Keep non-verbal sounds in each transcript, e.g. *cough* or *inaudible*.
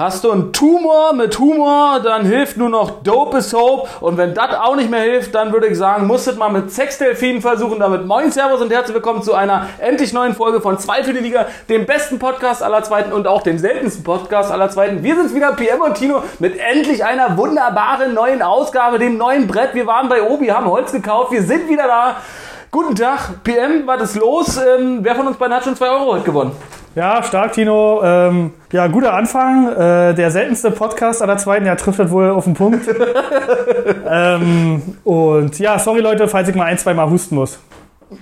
Hast du einen Tumor mit Humor, dann hilft nur noch Dope is Hope. Und wenn das auch nicht mehr hilft, dann würde ich sagen, musstet mal mit Sexdelfinen versuchen. Damit moin Servus und herzlich willkommen zu einer endlich neuen Folge von Zwei für die Liga, dem besten Podcast aller Zweiten und auch dem seltensten Podcast aller Zweiten. Wir sind wieder PM und Tino mit endlich einer wunderbaren neuen Ausgabe, dem neuen Brett. Wir waren bei Obi, haben Holz gekauft, wir sind wieder da. Guten Tag, PM, was ist los? Ähm, wer von uns beiden hat schon 2 Euro heute gewonnen? Ja, stark, Tino. Ähm, ja, guter Anfang. Äh, der seltenste Podcast aller zweiten, der trifft das wohl auf den Punkt. *laughs* ähm, und ja, sorry Leute, falls ich mal ein, zwei Mal husten muss.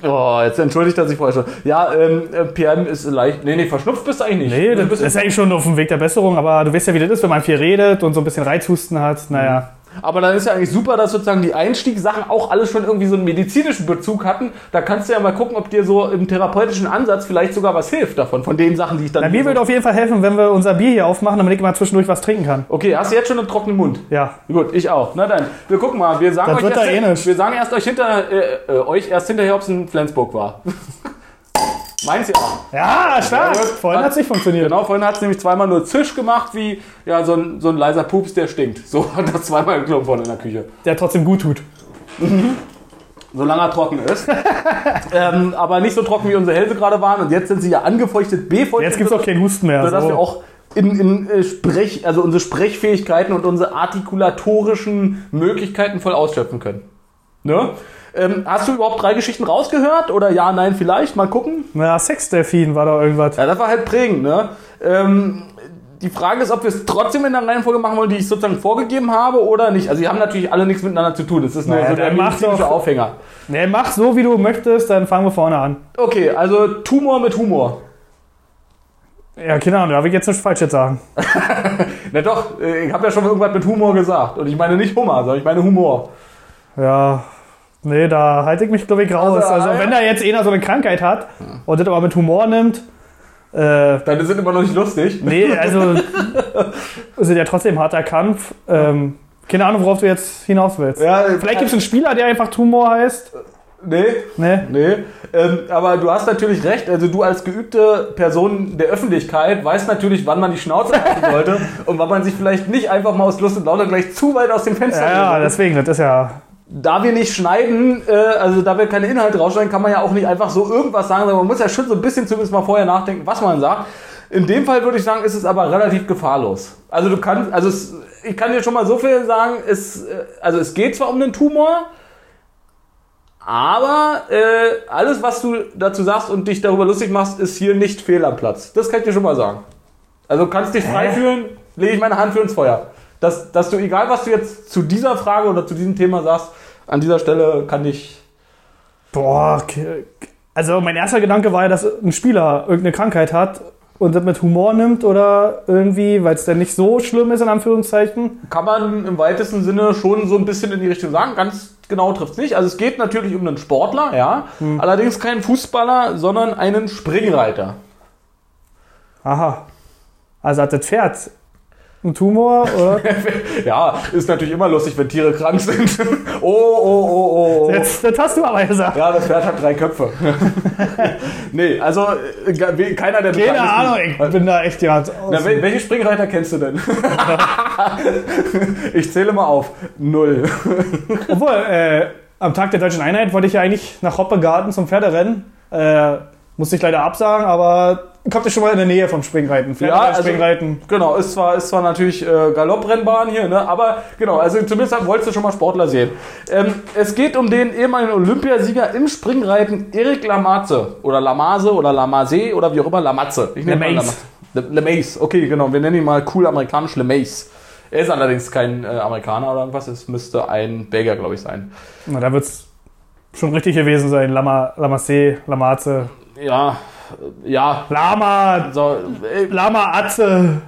Oh, jetzt entschuldigt er sich vorher schon. Ja, ähm, äh, PM ist leicht. Nee, nee, verschnupft bist du eigentlich nicht. Nee, Du das bist- ist eigentlich schon auf dem Weg der Besserung, aber du weißt ja, wie das ist, wenn man viel redet und so ein bisschen Reizhusten hat. Naja. Aber dann ist ja eigentlich super, dass sozusagen die Einstiegssachen auch alles schon irgendwie so einen medizinischen Bezug hatten. Da kannst du ja mal gucken, ob dir so im therapeutischen Ansatz vielleicht sogar was hilft davon, von den Sachen, die ich dann. Na, mir würde auf jeden Fall helfen, wenn wir unser Bier hier aufmachen, damit ich mal zwischendurch was trinken kann. okay, hast du jetzt schon einen trockenen Mund? Ja. Gut, ich auch. Na dann, wir gucken mal. Wir sagen Das euch erst, eh wir sagen erst euch hinter äh, äh, euch erst hinterher, ob es in Flensburg war. *laughs* Meins ja. Ja, stark. Ja. Vorhin hat es nicht funktioniert. Genau, vorhin hat es nämlich zweimal nur Zisch gemacht, wie ja, so, ein, so ein leiser Pups, der stinkt. So hat das zweimal geklopft worden in der Küche. Der trotzdem gut tut. Solange er trocken ist. *laughs* ähm, aber nicht so trocken, wie unsere Hälse gerade waren. Und jetzt sind sie ja angefeuchtet, befeuchtet. Jetzt gibt es auch keinen Husten mehr. sodass so. wir auch in, in äh, Sprech, also unsere Sprechfähigkeiten und unsere artikulatorischen Möglichkeiten voll ausschöpfen können. Ne? Ähm, hast du überhaupt drei Geschichten rausgehört? Oder ja, nein, vielleicht? Mal gucken. Na, Sexdelfin war da irgendwas. Ja, das war halt prägend, ne? Ähm, die Frage ist, ob wir es trotzdem in der Reihenfolge machen wollen, die ich sozusagen vorgegeben habe oder nicht. Also die haben natürlich alle nichts miteinander zu tun. Es ist nur Naja, so der medizinische doch- Aufhänger. Nee, mach so, wie du möchtest, dann fangen wir vorne an. Okay, also Tumor mit Humor. Ja, keine Ahnung, darf ich jetzt nichts Falsches sagen. *laughs* Na doch, äh, ich habe ja schon irgendwas mit Humor gesagt. Und ich meine nicht Hummer, sondern ich meine Humor. Ja, nee, da halte ich mich, glaube ich, raus. Also, Also, ah, ja. wenn da jetzt einer so eine Krankheit hat und das aber mit Humor nimmt, äh, Deine sind immer noch nicht lustig. nee, *laughs* also ist ja trotzdem harter Kampf. Ähm, keine Ahnung, worauf du jetzt hinaus willst. Ja, Vielleicht gibt es einen Spieler, der einfach Tumor heißt. Nee, Nee. nee. Ähm, aber du hast natürlich recht. Also du als geübte Person der Öffentlichkeit weißt natürlich, wann man die Schnauze halten sollte *laughs* und wann man sich vielleicht nicht einfach mal aus Lust und Laune gleich zu weit aus dem Fenster Ja, ja, deswegen, das ist ja. Da wir nicht schneiden, äh, also da wir keine Inhalte rausschneiden, kann man ja auch nicht einfach so irgendwas sagen, sondern man muss ja schon so ein bisschen zumindest mal vorher nachdenken, was man sagt. In dem Fall würde ich sagen, ist es aber relativ gefahrlos. Also du kannst, also es, ich kann dir schon mal so viel sagen, es, äh, also es geht zwar um einen Tumor, aber äh, alles, was du dazu sagst und dich darüber lustig machst, ist hier nicht fehl am Platz. Das kann ich dir schon mal sagen. Also du kannst dich frei fühlen, lege ich meine Hand für ins Feuer. Dass, dass du, egal was du jetzt zu dieser Frage oder zu diesem Thema sagst, an dieser Stelle kann ich. Boah, also mein erster Gedanke war ja, dass ein Spieler irgendeine Krankheit hat und das mit Humor nimmt oder irgendwie, weil es dann nicht so schlimm ist, in Anführungszeichen. Kann man im weitesten Sinne schon so ein bisschen in die Richtung sagen. Ganz genau trifft es nicht. Also es geht natürlich um einen Sportler, ja. Allerdings keinen Fußballer, sondern einen Springreiter. Aha. Also hat das Pferd einen Tumor oder? *laughs* Ja, ist natürlich immer lustig, wenn Tiere krank sind. oh, oh, oh, oh. Jetzt, das hast du aber gesagt. Ja, das Pferd hat drei Köpfe. *laughs* nee, also äh, keiner der Keine Ahnung, ich bin da echt ja. Na, wel- welche Springreiter kennst du denn? *laughs* ich zähle mal auf. Null. Obwohl, äh, am Tag der Deutschen Einheit wollte ich ja eigentlich nach Hoppegarten zum Pferderennen. Äh, musste ich leider absagen, aber kommt ja schon mal in der Nähe vom Springreiten. Ja, also- Springreiten. Genau, ist zwar, ist zwar natürlich äh, Galopprennbahn hier, ne? aber genau, also zumindest wolltest du schon mal Sportler sehen. Ähm, es geht um den ehemaligen Olympiasieger im Springreiten Erik Lamaze oder Lamaze oder Lamaze oder wie auch immer, Lamatze. Ich nenne. Lamaze. Le- Lemaze, okay, genau, wir nennen ihn mal cool amerikanisch Lemaze. Er ist allerdings kein äh, Amerikaner oder irgendwas, es müsste ein Belgier, glaube ich, sein. Na, da wird's schon richtig gewesen sein. Lama, Lamasse, Lamaze. Ja, ja, Lama, so, äh, Lama Atze.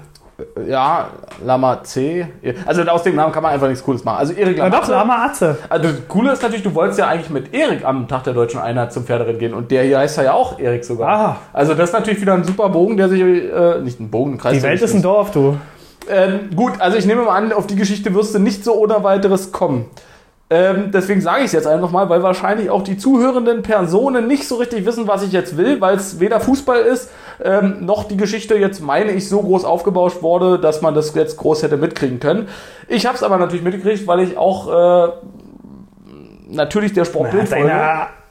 ja, Lama C. Also aus dem Namen kann man einfach nichts Cooles machen. Also Erik Na doch, Lamaze. Lama Atze. Also das Coole ist natürlich, du wolltest ja eigentlich mit Erik am Tag der deutschen Einheit zum Pferderennen gehen und der hier heißt ja auch Erik sogar. Ah. Also das ist natürlich wieder ein super Bogen, der sich, äh, nicht ein Bogen, ein Kreis. Die Welt ist ein. Dorf, du. Ähm, gut, also ich nehme mal an, auf die Geschichte wirst du nicht so ohne weiteres kommen. Ähm, deswegen sage ich es jetzt einfach mal, weil wahrscheinlich auch die zuhörenden Personen nicht so richtig wissen, was ich jetzt will, weil es weder Fußball ist, ähm, noch die Geschichte jetzt, meine ich, so groß aufgebauscht wurde, dass man das jetzt groß hätte mitkriegen können. Ich habe es aber natürlich mitgekriegt, weil ich auch äh, natürlich der Sportbild folge.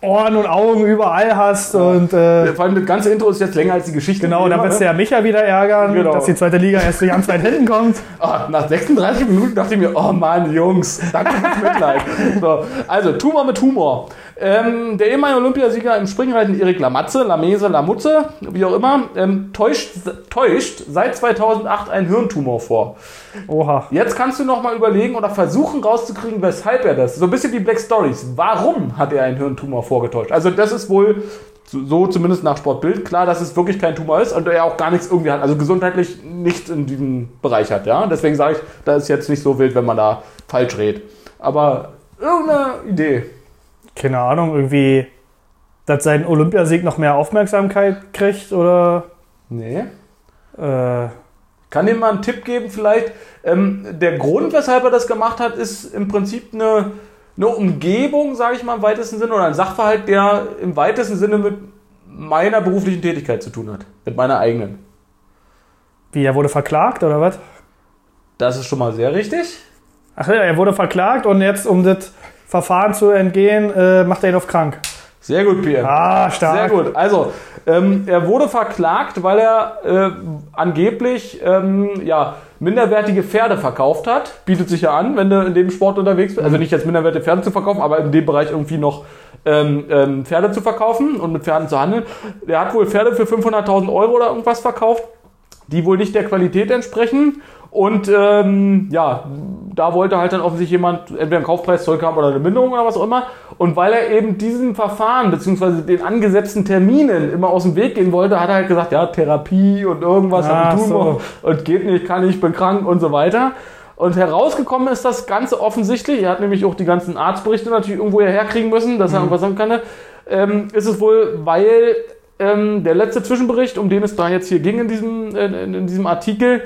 Ohren und Augen überall hast und äh, Vor allem das ganze Intro ist jetzt länger als die Geschichte. genau, da willst du ja Micha wieder ärgern, Genau. dass die zweite Liga erst durch ganz weit hinten kommt. *laughs* Ah, nach 36 Minuten dachte ich mir, oh Mann, Jungs, danke fürs *laughs* Mitleid. so, also, Tumor mit Humor. Ähm, der ehemalige Olympiasieger im Springreiten Erik Lamatze, Lamese, Lamutze, wie auch immer, ähm, täuscht, täuscht seit 2008 einen Hirntumor vor. Oha. Jetzt kannst du noch mal überlegen oder versuchen rauszukriegen, weshalb er das. So ein bisschen wie Black Stories. Warum hat er einen Hirntumor vorgetäuscht? Also das ist wohl so zumindest nach Sportbild klar, dass es wirklich kein Tumor ist und er auch gar nichts irgendwie hat. Also gesundheitlich nichts in diesem Bereich hat. Ja, deswegen sage ich, da ist jetzt nicht so wild, wenn man da falsch redet. Aber irgendeine Idee. Keine Ahnung, irgendwie, dass sein Olympiasieg noch mehr Aufmerksamkeit kriegt oder Nee. äh, Kann ihm mal einen Tipp geben vielleicht. Ähm, der Grund, weshalb er das gemacht hat, ist im Prinzip eine, eine Umgebung, sage ich mal im weitesten Sinne, oder ein Sachverhalt, der im weitesten Sinne mit meiner beruflichen Tätigkeit zu tun hat. Mit meiner eigenen. wie, er wurde verklagt oder was? Das ist schon mal sehr richtig. Ach ja, er wurde verklagt und jetzt, um das Verfahren zu entgehen, äh, macht er ihn auf krank. Sehr gut, Pierre. Ah, stark. Sehr gut. Also, ähm, er wurde verklagt, weil er äh, angeblich ähm, ja, minderwertige Pferde verkauft hat. Bietet sich ja an, wenn du in dem Sport unterwegs bist. Also nicht jetzt minderwertige Pferde zu verkaufen, aber in dem Bereich irgendwie noch ähm, ähm, Pferde zu verkaufen und mit Pferden zu handeln. Er hat wohl Pferde für 500.000 Euro oder irgendwas verkauft, die wohl nicht der Qualität entsprechen. Und ähm, ja, da wollte halt dann offensichtlich jemand entweder einen Kaufpreis zurückhaben oder eine Minderung oder was auch immer. Und weil er eben diesem Verfahren beziehungsweise den angesetzten Terminen immer aus dem Weg gehen wollte, hat er halt gesagt, ja, Therapie und irgendwas, einen Tumor so. und geht nicht, kann nicht, bin krank und so weiter. Und herausgekommen ist das Ganze offensichtlich, er hat nämlich auch die ganzen Arztberichte natürlich irgendwo herkriegen müssen, dass er irgendwas sagen kann, ähm, ist es wohl, weil ähm, der letzte Zwischenbericht, um den es da jetzt hier ging in diesem, in, in, in diesem Artikel,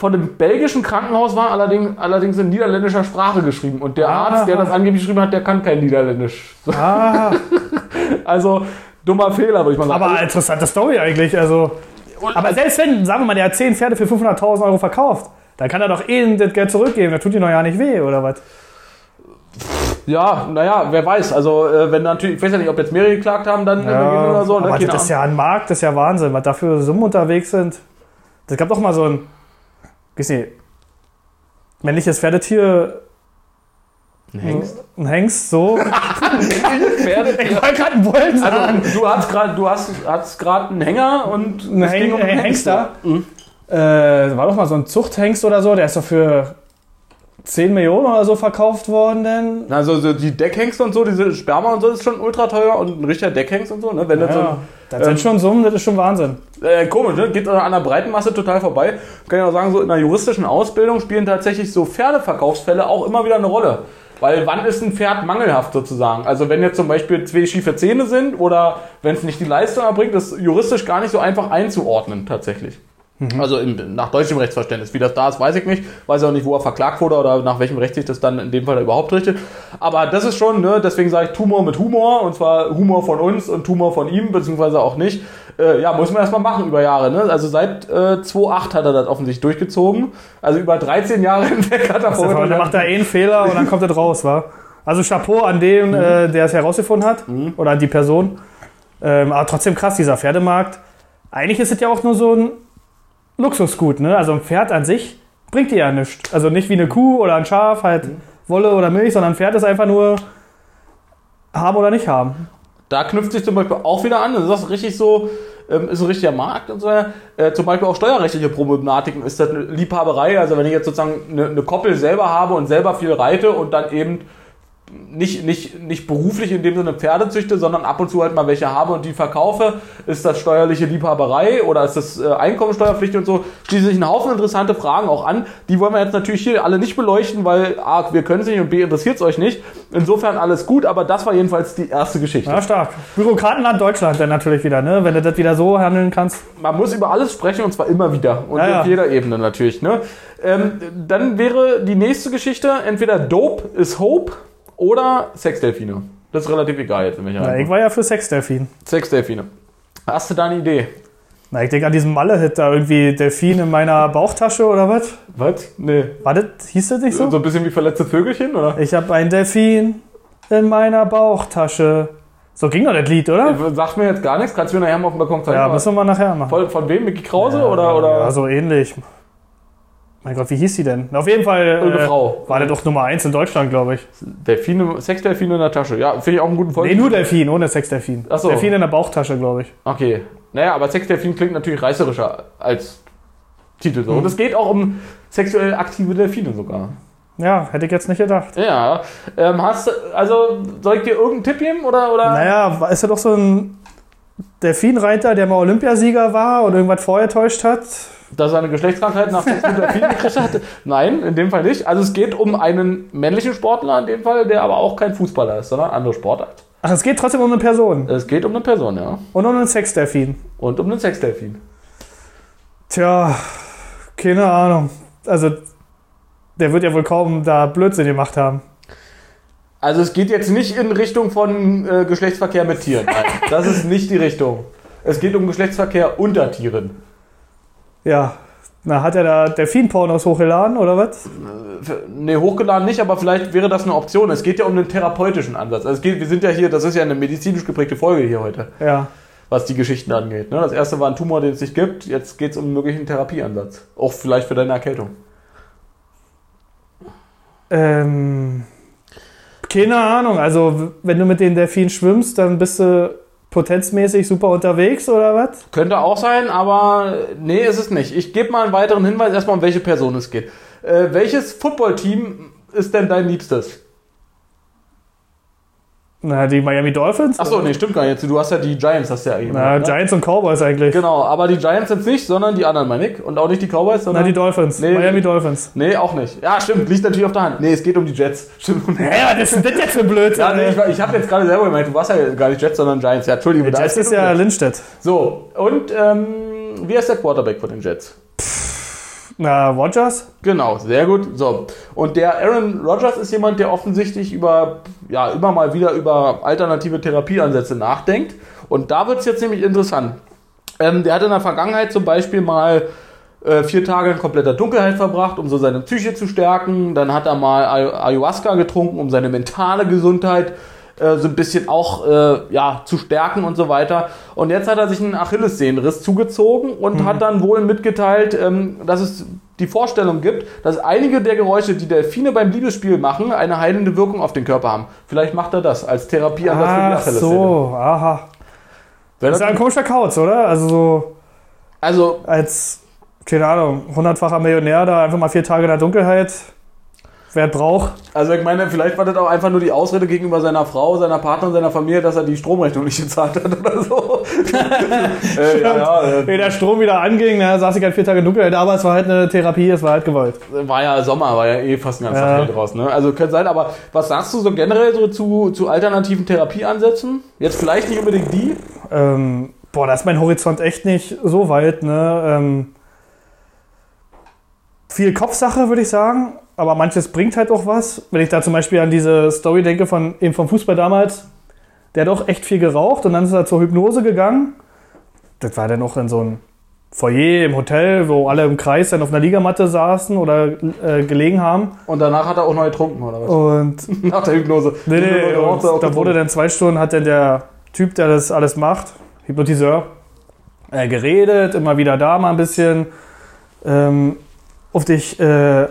von einem belgischen Krankenhaus war, allerdings, allerdings in niederländischer Sprache geschrieben. Und der Arzt, der Aha. das angeblich geschrieben hat, der kann kein Niederländisch. Ah, *laughs* Also dummer Fehler, würde ich mal sagen. aber interessante Story eigentlich. Also, Und- aber selbst wenn, sagen wir mal, der hat 10 Pferde für 500.000 Euro verkauft, dann kann er doch eh das Geld zurückgeben. Da tut ihm doch ja nicht weh, oder was? Ja, naja, wer weiß. Also, äh, wenn natürlich, ich weiß ja nicht, ob jetzt mehrere geklagt haben, dann äh, oder so. Ne? aber das ist ja ein Markt, das ist ja Wahnsinn, was da für Summen unterwegs sind. Das gab doch mal so ein, weiß nicht, männliches Pferdetier, Ein Hengst. ein Hengst, so. *laughs* Pferde. ich wollte gerade einen Bullen sagen. Also, du hast gerade, du hast, hast einen Hänger und ein es ging Häng, um einen Hengster. Mhm. Äh, war doch mal so ein Zuchthengst oder so, der ist doch für 10 Millionen oder so verkauft worden, denn. Also so die Deckhengste und so, diese Sperma und so ist schon ultra teuer und ein richtiger Deckhengst und so, ne? Wenn das Ja, das ähm, sind schon Summen, das ist schon Wahnsinn. so äh, komisch, ne? Geht an der Breitenmasse total vorbei. Kann ich auch sagen, so in einer juristischen Ausbildung spielen tatsächlich so Pferdeverkaufsfälle auch immer wieder eine Rolle. Weil wann ist ein Pferd mangelhaft sozusagen? Also wenn jetzt zum Beispiel zwei schiefe Zähne sind oder wenn es nicht die Leistung erbringt, ist juristisch gar nicht so einfach einzuordnen tatsächlich. Also im, nach deutschem Rechtsverständnis. Wie das da ist, weiß ich nicht. Weiß auch nicht, wo er verklagt wurde oder nach welchem Recht sich das dann in dem Fall überhaupt richtet. Aber das ist schon, ne, deswegen sage ich Tumor mit Humor und zwar Humor von uns und Tumor von ihm, beziehungsweise auch nicht. Äh, ja, muss man erstmal machen über Jahre. Ne? Also seit äh, 2008 hat er das offensichtlich durchgezogen. Also über 13 Jahre *laughs* hinweg hat er Also, dann macht er eh einen Fehler und dann kommt das raus, wa? Also Chapeau an den, äh, der es herausgefunden hat. Oder an die Person. Ähm, aber trotzdem krass, dieser Pferdemarkt. Eigentlich ist es ja auch nur so ein Luxusgut, ne? Also ein Pferd an sich bringt dir ja nichts. Also nicht wie eine Kuh oder ein Schaf, halt Wolle oder Milch, sondern ein Pferd ist einfach nur haben oder nicht haben. Da knüpft sich zum Beispiel auch wieder an, das ist richtig so, ähm, ist ein richtiger Markt und so. Äh, zum Beispiel auch steuerrechtliche Problematiken ist das eine Liebhaberei. Also wenn ich jetzt sozusagen eine, eine Koppel selber habe und selber viel reite und dann eben nicht, nicht, nicht beruflich in dem Sinne Pferde züchte, sondern ab und zu halt mal welche habe und die verkaufe, ist das steuerliche Liebhaberei oder ist das äh, Einkommensteuerpflicht und so, schließen sich ein Haufen interessante Fragen auch an. Die wollen wir jetzt natürlich hier alle nicht beleuchten, weil A, wir können es nicht und B, interessiert es euch nicht. Insofern alles gut, aber das war jedenfalls die erste Geschichte. Ja, stark. Bürokratenland Deutschland dann natürlich wieder, ne? Wenn du das wieder so handeln kannst. Man muss über alles sprechen und zwar immer wieder und Ja, ja. auf jeder Ebene natürlich. Ne? Ähm, dann wäre die nächste Geschichte entweder Dope is Hope oder Sexdelfine. Das ist relativ egal jetzt welcher Na, ich war ja für Sexdelfin. Sexdelfine. Hast du da eine Idee? Na, ich denke an diesen Malle-Hit da irgendwie Delfin in meiner Bauchtasche oder was? Was? Nee. War das, hieß das nicht So so? ein bisschen wie verletzte Vögelchen, oder? Ich habe ein Delfin in meiner Bauchtasche. So ging doch das Lied, oder? Sagt mir jetzt gar nichts. Kannst du mir nachher mal auf dem Balkon zeigen? Ja, müssen wir mal nachher machen. von, von wem? Mickey Krause Ja, oder? oder? Ja, so ähnlich. Mein Gott, wie hieß die denn? Auf jeden Fall äh, Frau. war das doch Nummer 1 in Deutschland, glaube ich. Delfine, Sexdelfine in der Tasche. Ja, finde ich auch einen guten Folge. Nee, nur Delfin, ohne Sexdelfin. Ach so. Delfin in der Bauchtasche, glaube ich. Okay. Naja, aber Sexdelfin klingt natürlich reißerischer als Titel so. Und es geht auch um sexuell aktive Delfine sogar. Ja, hätte ich jetzt nicht gedacht. Ja. Ähm, hast also, soll ich dir irgendeinen Tipp geben? Oder, oder? Naja, ist ja doch so ein Delfinreiter, der mal Olympiasieger war und irgendwas vorgetäuscht hat. Dass er eine Geschlechtskrankheit nach Sex mit Delfinen gekriegt hatte? Nein, in dem Fall nicht. Also es geht um einen männlichen Sportler in dem Fall, der aber auch kein Fußballer ist, sondern andere Sportart. Ach, es geht trotzdem um eine Person Es geht um eine Person, ja. und um einen Sexdelfin. Und um einen Sexdelfin. Tja, keine Ahnung. Also, der wird ja wohl kaum da Blödsinn gemacht haben. Also es geht jetzt nicht in Richtung von äh, Geschlechtsverkehr mit Tieren. Nein, das ist nicht die Richtung. Es geht um Geschlechtsverkehr unter Tieren. Ja, na, hat er da Delfin-Pornos hochgeladen oder was? Ne, hochgeladen nicht, aber vielleicht wäre das eine Option. Es geht ja um einen therapeutischen Ansatz. Also geht, wir sind ja hier, das ist ja eine medizinisch geprägte Folge hier heute, Ja. was die Geschichten angeht. Ne? Das erste war ein Tumor, den es nicht gibt. Jetzt geht es um einen möglichen Therapieansatz. Auch vielleicht für deine Erkältung. Ähm, keine Ahnung. Also, wenn du mit den Delfinen schwimmst, dann bist du potenzmäßig super unterwegs oder was? Könnte auch sein, aber nee, ist es nicht. Ich gebe mal einen weiteren Hinweis, erstmal um welche Person es geht. Äh, welches Footballteam ist denn dein Liebstes? Na, die Miami Dolphins? Achso, nee, stimmt gar nicht. Du hast ja die Giants, hast du ja eben. Na, ne? Giants und Cowboys eigentlich. Genau, aber die Giants sind nicht, sondern die anderen, meine ich. Und auch nicht die Cowboys, Na, sondern. die Dolphins. Nee. Miami Dolphins. nee, auch nicht. Ja, stimmt, liegt natürlich auf der Hand. Nee, es geht um die Jets. *laughs* Stimmt. Ja, was ist denn das jetzt für Blödsinn? Ja, nee, ich, ich habe jetzt gerade selber gemeint, du warst ja gar nicht Jets, sondern Giants. Ja, Entschuldigung. da Jets ist ja. Lindstedt. So, und ähm, wie heißt der Quarterback von den Jets? Na, Rogers? Genau, sehr gut. So. Und der Aaron Rodgers ist jemand, der offensichtlich über, ja, immer mal wieder über alternative Therapieansätze nachdenkt. Und da wird es jetzt nämlich interessant. Ähm, der hat in der Vergangenheit zum Beispiel mal äh, vier Tage in kompletter Dunkelheit verbracht, um so seine Psyche zu stärken. Dann hat er mal Ay- Ayahuasca getrunken, um seine mentale Gesundheit äh, so ein bisschen auch äh, ja, zu stärken und so weiter. Und jetzt hat er sich einen Achillessehnenriss zugezogen und hat dann wohl mitgeteilt, ähm, dass es die Vorstellung gibt, dass einige der Geräusche, die Delfine beim Liebesspiel machen, eine heilende Wirkung auf den Körper haben. Vielleicht macht er das als Therapieansatz für die Ach Achillessehne. so, aha. Wäre Das ist ja ein komischer Kauz, oder? Also so Also, als, keine Ahnung, hundertfacher Millionär da einfach mal vier Tage in der Dunkelheit. Wer braucht. also ich meine, vielleicht war das auch einfach nur die Ausrede gegenüber seiner Frau, seiner Partnerin, seiner Familie, dass er die Stromrechnung nicht gezahlt hat oder so. *laughs* äh, ja, ja, äh, Wenn der Strom wieder anging, na, saß ich halt vier Tage in Dunkelheit, aber es war halt eine Therapie, es war halt gewollt. war ja Sommer, war ja eh fast ein ganzer Ja. Tag draußen. Ne? Also könnte sein, aber was sagst du so generell so zu, zu alternativen Therapieansätzen? Jetzt vielleicht nicht unbedingt die. Ähm, boah, da ist mein Horizont echt nicht so weit, ne? Ähm, viel Kopfsache, würde ich sagen, aber manches bringt halt auch was. Wenn ich da zum Beispiel an diese Story denke von eben vom Fußball damals, der hat auch echt viel geraucht und dann ist er zur Hypnose gegangen. Das war dann auch in so einem Foyer im Hotel, wo alle im Kreis dann auf einer Liegamatte saßen oder äh, gelegen haben. Und danach hat er auch noch getrunken, oder was? Und *laughs* Nach der Hypnose. Nee, nee, Und da wurde dann zwei Stunden, hat dann der Typ, der das alles macht, Hypnotiseur, äh, geredet, immer wieder da mal ein bisschen ähm, auf dich äh,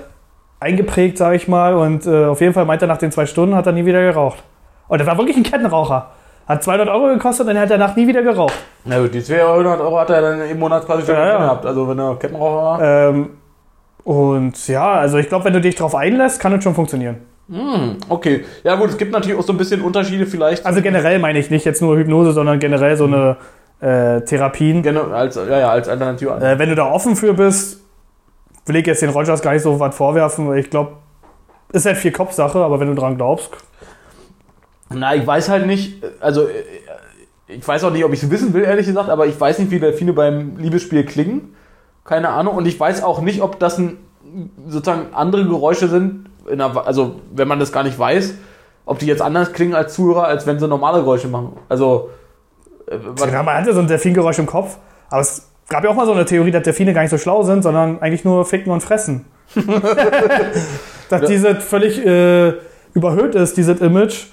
eingeprägt, sage ich mal. Und äh, auf jeden Fall meinte er, nach den zwei Stunden hat er nie wieder geraucht. Und das war wirklich ein Kettenraucher. Hat 200 Euro gekostet und er hat danach nie wieder geraucht. Na gut, die 200 Euro hat er dann im Monat quasi schon Ja, ja. gehabt. Also wenn er Kettenraucher war. Ähm, und ja, also ich glaube, wenn du dich drauf einlässt, kann es schon funktionieren. Hm, okay. Ja gut, es gibt natürlich auch so ein bisschen Unterschiede vielleicht. Also generell meine ich nicht jetzt nur Hypnose, sondern generell so eine äh, Therapien. Genau, als, ja, ja, als Alternative. Äh, wenn du da offen für bist, will ich jetzt den Rogers gar nicht so was vorwerfen, weil ich glaube, ist halt viel Kopfsache, aber wenn du dran glaubst. Na, ich weiß halt nicht, also ich weiß auch nicht, ob ich es wissen will, ehrlich gesagt, aber ich weiß nicht, wie Delfine beim Liebesspiel klingen. Keine Ahnung. Und ich weiß auch nicht, ob das ein, sozusagen andere Geräusche sind, in einer, also wenn man das gar nicht weiß, ob die jetzt anders klingen als Zuhörer, als wenn sie normale Geräusche machen. Also, äh, Ja, man hatte so ein Delfingeräusch im Kopf, aber es gab ja auch mal so eine Theorie, dass Delfine gar nicht so schlau sind, sondern eigentlich nur ficken und fressen. *laughs* dass diese völlig äh, überhöht ist, dieses Image.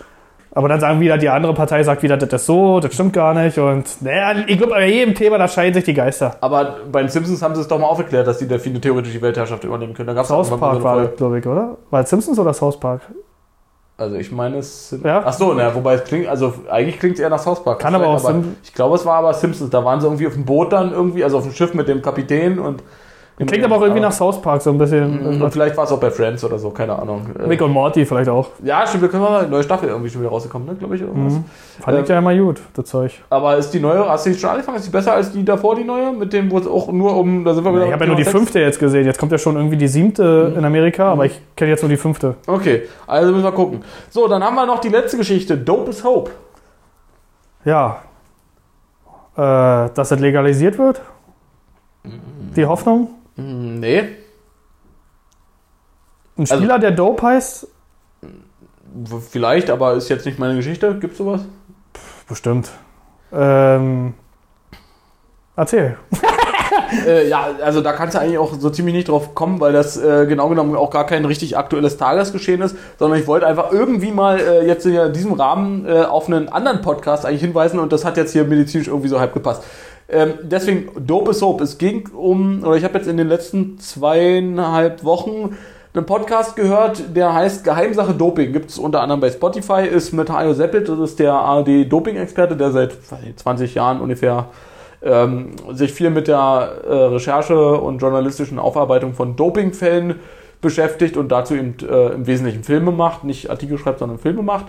Aber dann sagen wieder, die andere Partei sagt wieder, das ist so, das stimmt gar nicht. Und naja, ich glaube, bei jedem Thema, da scheiden sich die Geister. aber bei den Simpsons haben sie es doch mal aufgeklärt, dass die Delfine theoretisch die Weltherrschaft übernehmen können. Da gab's South Park so eine war glaube ich, oder? War es Simpsons oder South Park? Also ich meine es sind. Ja. Ach so, na, wobei es klingt, also eigentlich klingt es eher nach South Park. Kann aber auch Sim- Ich glaube, es war aber Simpsons. Da waren sie irgendwie auf dem Boot dann irgendwie, also auf dem Schiff mit dem Kapitän und. Klingt aber auch irgendwie nach South Park, so ein bisschen. Und vielleicht war es auch bei Friends oder so, keine Ahnung. Äh, Rick und Morty vielleicht auch. Ja, stimmt, wir können mal eine neue Staffel irgendwie schon wieder rausgekommen, ne, glaube ich. Irgendwas. Mhm. Fand ich ja immer gut, das Zeug. Aber ist die neue, hast du die schon angefangen? Ist die besser als die davor, die neue? Mit dem, wo es auch nur um, da sind wir wieder. Ich habe ja nur die Sex. fünfte jetzt gesehen. Jetzt kommt ja schon irgendwie die siebte in Amerika, aber ich kenne jetzt nur die fünfte. Okay, also müssen wir gucken. So, dann haben wir noch die letzte Geschichte. Dope is Hope. Ja. Äh, dass das legalisiert wird? Die Hoffnung? Hm, Nee. Ein Spieler, der Dope heißt? Vielleicht, aber ist jetzt nicht meine Geschichte. Gibt's sowas? Bestimmt. Ähm, erzähl. *laughs* äh, ja, also da kannst du eigentlich auch so ziemlich nicht drauf kommen, weil das äh, genau genommen auch gar kein richtig aktuelles Tagesgeschehen ist, sondern ich wollte einfach irgendwie mal äh, jetzt in diesem Rahmen äh, auf einen anderen Podcast eigentlich hinweisen und das hat jetzt hier medizinisch irgendwie so halb gepasst. Ähm, deswegen, Dope is Hope. Es ging um, oder ich habe jetzt in den letzten zweieinhalb Wochen einen Podcast gehört, der heißt Geheimsache Doping. Gibt es unter anderem bei Spotify, ist mit Hajo Seppelt, das ist der ARD-Doping-Experte, der seit weiß nicht, 20 Jahren ungefähr ähm, sich viel mit der äh, Recherche und journalistischen Aufarbeitung von Dopingfällen beschäftigt und dazu eben äh, im Wesentlichen Filme macht, nicht Artikel schreibt, sondern Filme macht.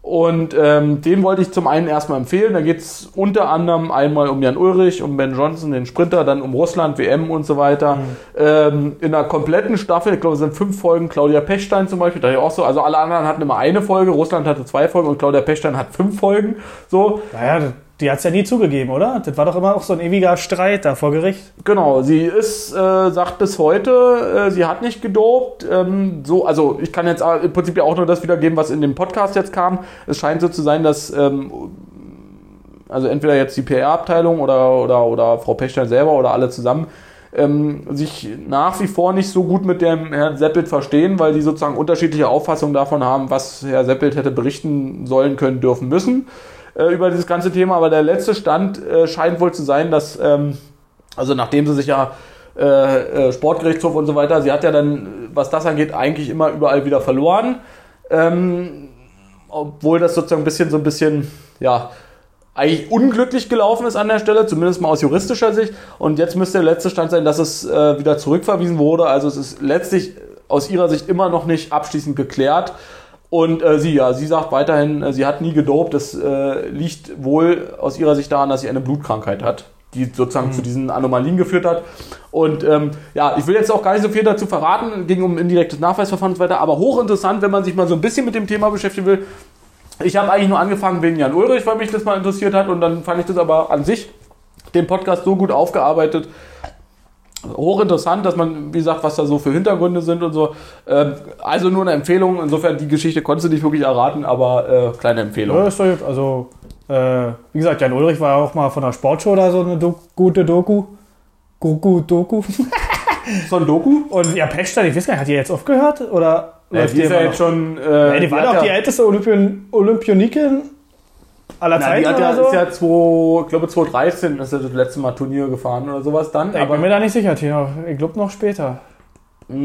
Und ähm, den wollte ich zum einen erstmal empfehlen. Da geht es unter anderem einmal um Jan Ulrich, um Ben Johnson, den Sprinter, dann um Russland, WM und so weiter. Ähm, in einer kompletten Staffel, ich glaube, es sind fünf Folgen. Claudia Pechstein zum Beispiel, da ja auch so. Also alle anderen hatten immer eine Folge, Russland hatte zwei Folgen und Claudia Pechstein hat fünf Folgen. So, Naja, die hat es ja nie zugegeben, oder? Das war doch immer auch so ein ewiger Streit da vor Gericht. Genau, sie ist, äh, sagt bis heute, äh, sie hat nicht gedopt. Ähm, so, also ich kann jetzt im Prinzip ja auch nur das wiedergeben, was in dem Podcast jetzt kam. Es scheint so zu sein, dass ähm, also entweder jetzt die PR-Abteilung oder, oder, oder Frau Pechstein selber oder alle zusammen ähm, sich nach wie vor nicht so gut mit dem Herrn Seppelt verstehen, weil die sozusagen unterschiedliche Auffassungen davon haben, was Herr Seppelt hätte berichten sollen, können, dürfen, müssen äh, über dieses ganze Thema. Aber der letzte Stand äh, scheint wohl zu sein, dass, ähm, also nachdem sie sich ja äh, äh, Sportgerichtshof und so weiter, sie hat ja dann, was das angeht, eigentlich immer überall wieder verloren. Ähm, obwohl das sozusagen ein bisschen so ein bisschen, ja, eigentlich unglücklich gelaufen ist an der Stelle, zumindest mal aus juristischer Sicht. Und jetzt müsste der letzte Stand sein, dass es äh, wieder zurückverwiesen wurde. Also es ist letztlich aus ihrer Sicht immer noch nicht abschließend geklärt. Und äh, sie, ja, sie sagt weiterhin, äh, sie hat nie gedopt. Das äh, liegt wohl aus ihrer Sicht daran, dass sie eine Blutkrankheit hat, die sozusagen zu diesen Anomalien geführt hat. Und ähm, ja, ich will jetzt auch gar nicht so viel dazu verraten, ging um indirektes Nachweisverfahren und so weiter, aber hochinteressant, wenn man sich mal so ein bisschen mit dem Thema beschäftigen will. Ich habe eigentlich nur angefangen wegen Jan Ulrich, weil mich das mal interessiert hat und dann fand ich das aber an sich, den Podcast so gut aufgearbeitet, hochinteressant, dass man, wie gesagt, was da so für Hintergründe sind und so. Ähm, also nur eine Empfehlung, insofern die Geschichte konntest du nicht wirklich erraten, aber äh, kleine Empfehlung. Ja, ist doch gut. Also, äh, wie gesagt, Jan Ulrich war auch mal von der Sportshow da so eine Do gute Doku. Goku Doku. So ein Doku? Und ja, Pechstein, ich weiß gar nicht, hat die jetzt aufgehört? Oder Ja, die ist ja jetzt schon. Äh, Ja, die war doch ja, die älteste Olympion Olympionikin aller Na, Zeiten die hat oder ja, so? ist ja zwei, ich glaube 2013 ist er das letzte Mal Turnier gefahren oder sowas dann. ich bin mir da nicht sicher, Tino. Ich glaube noch später. mh,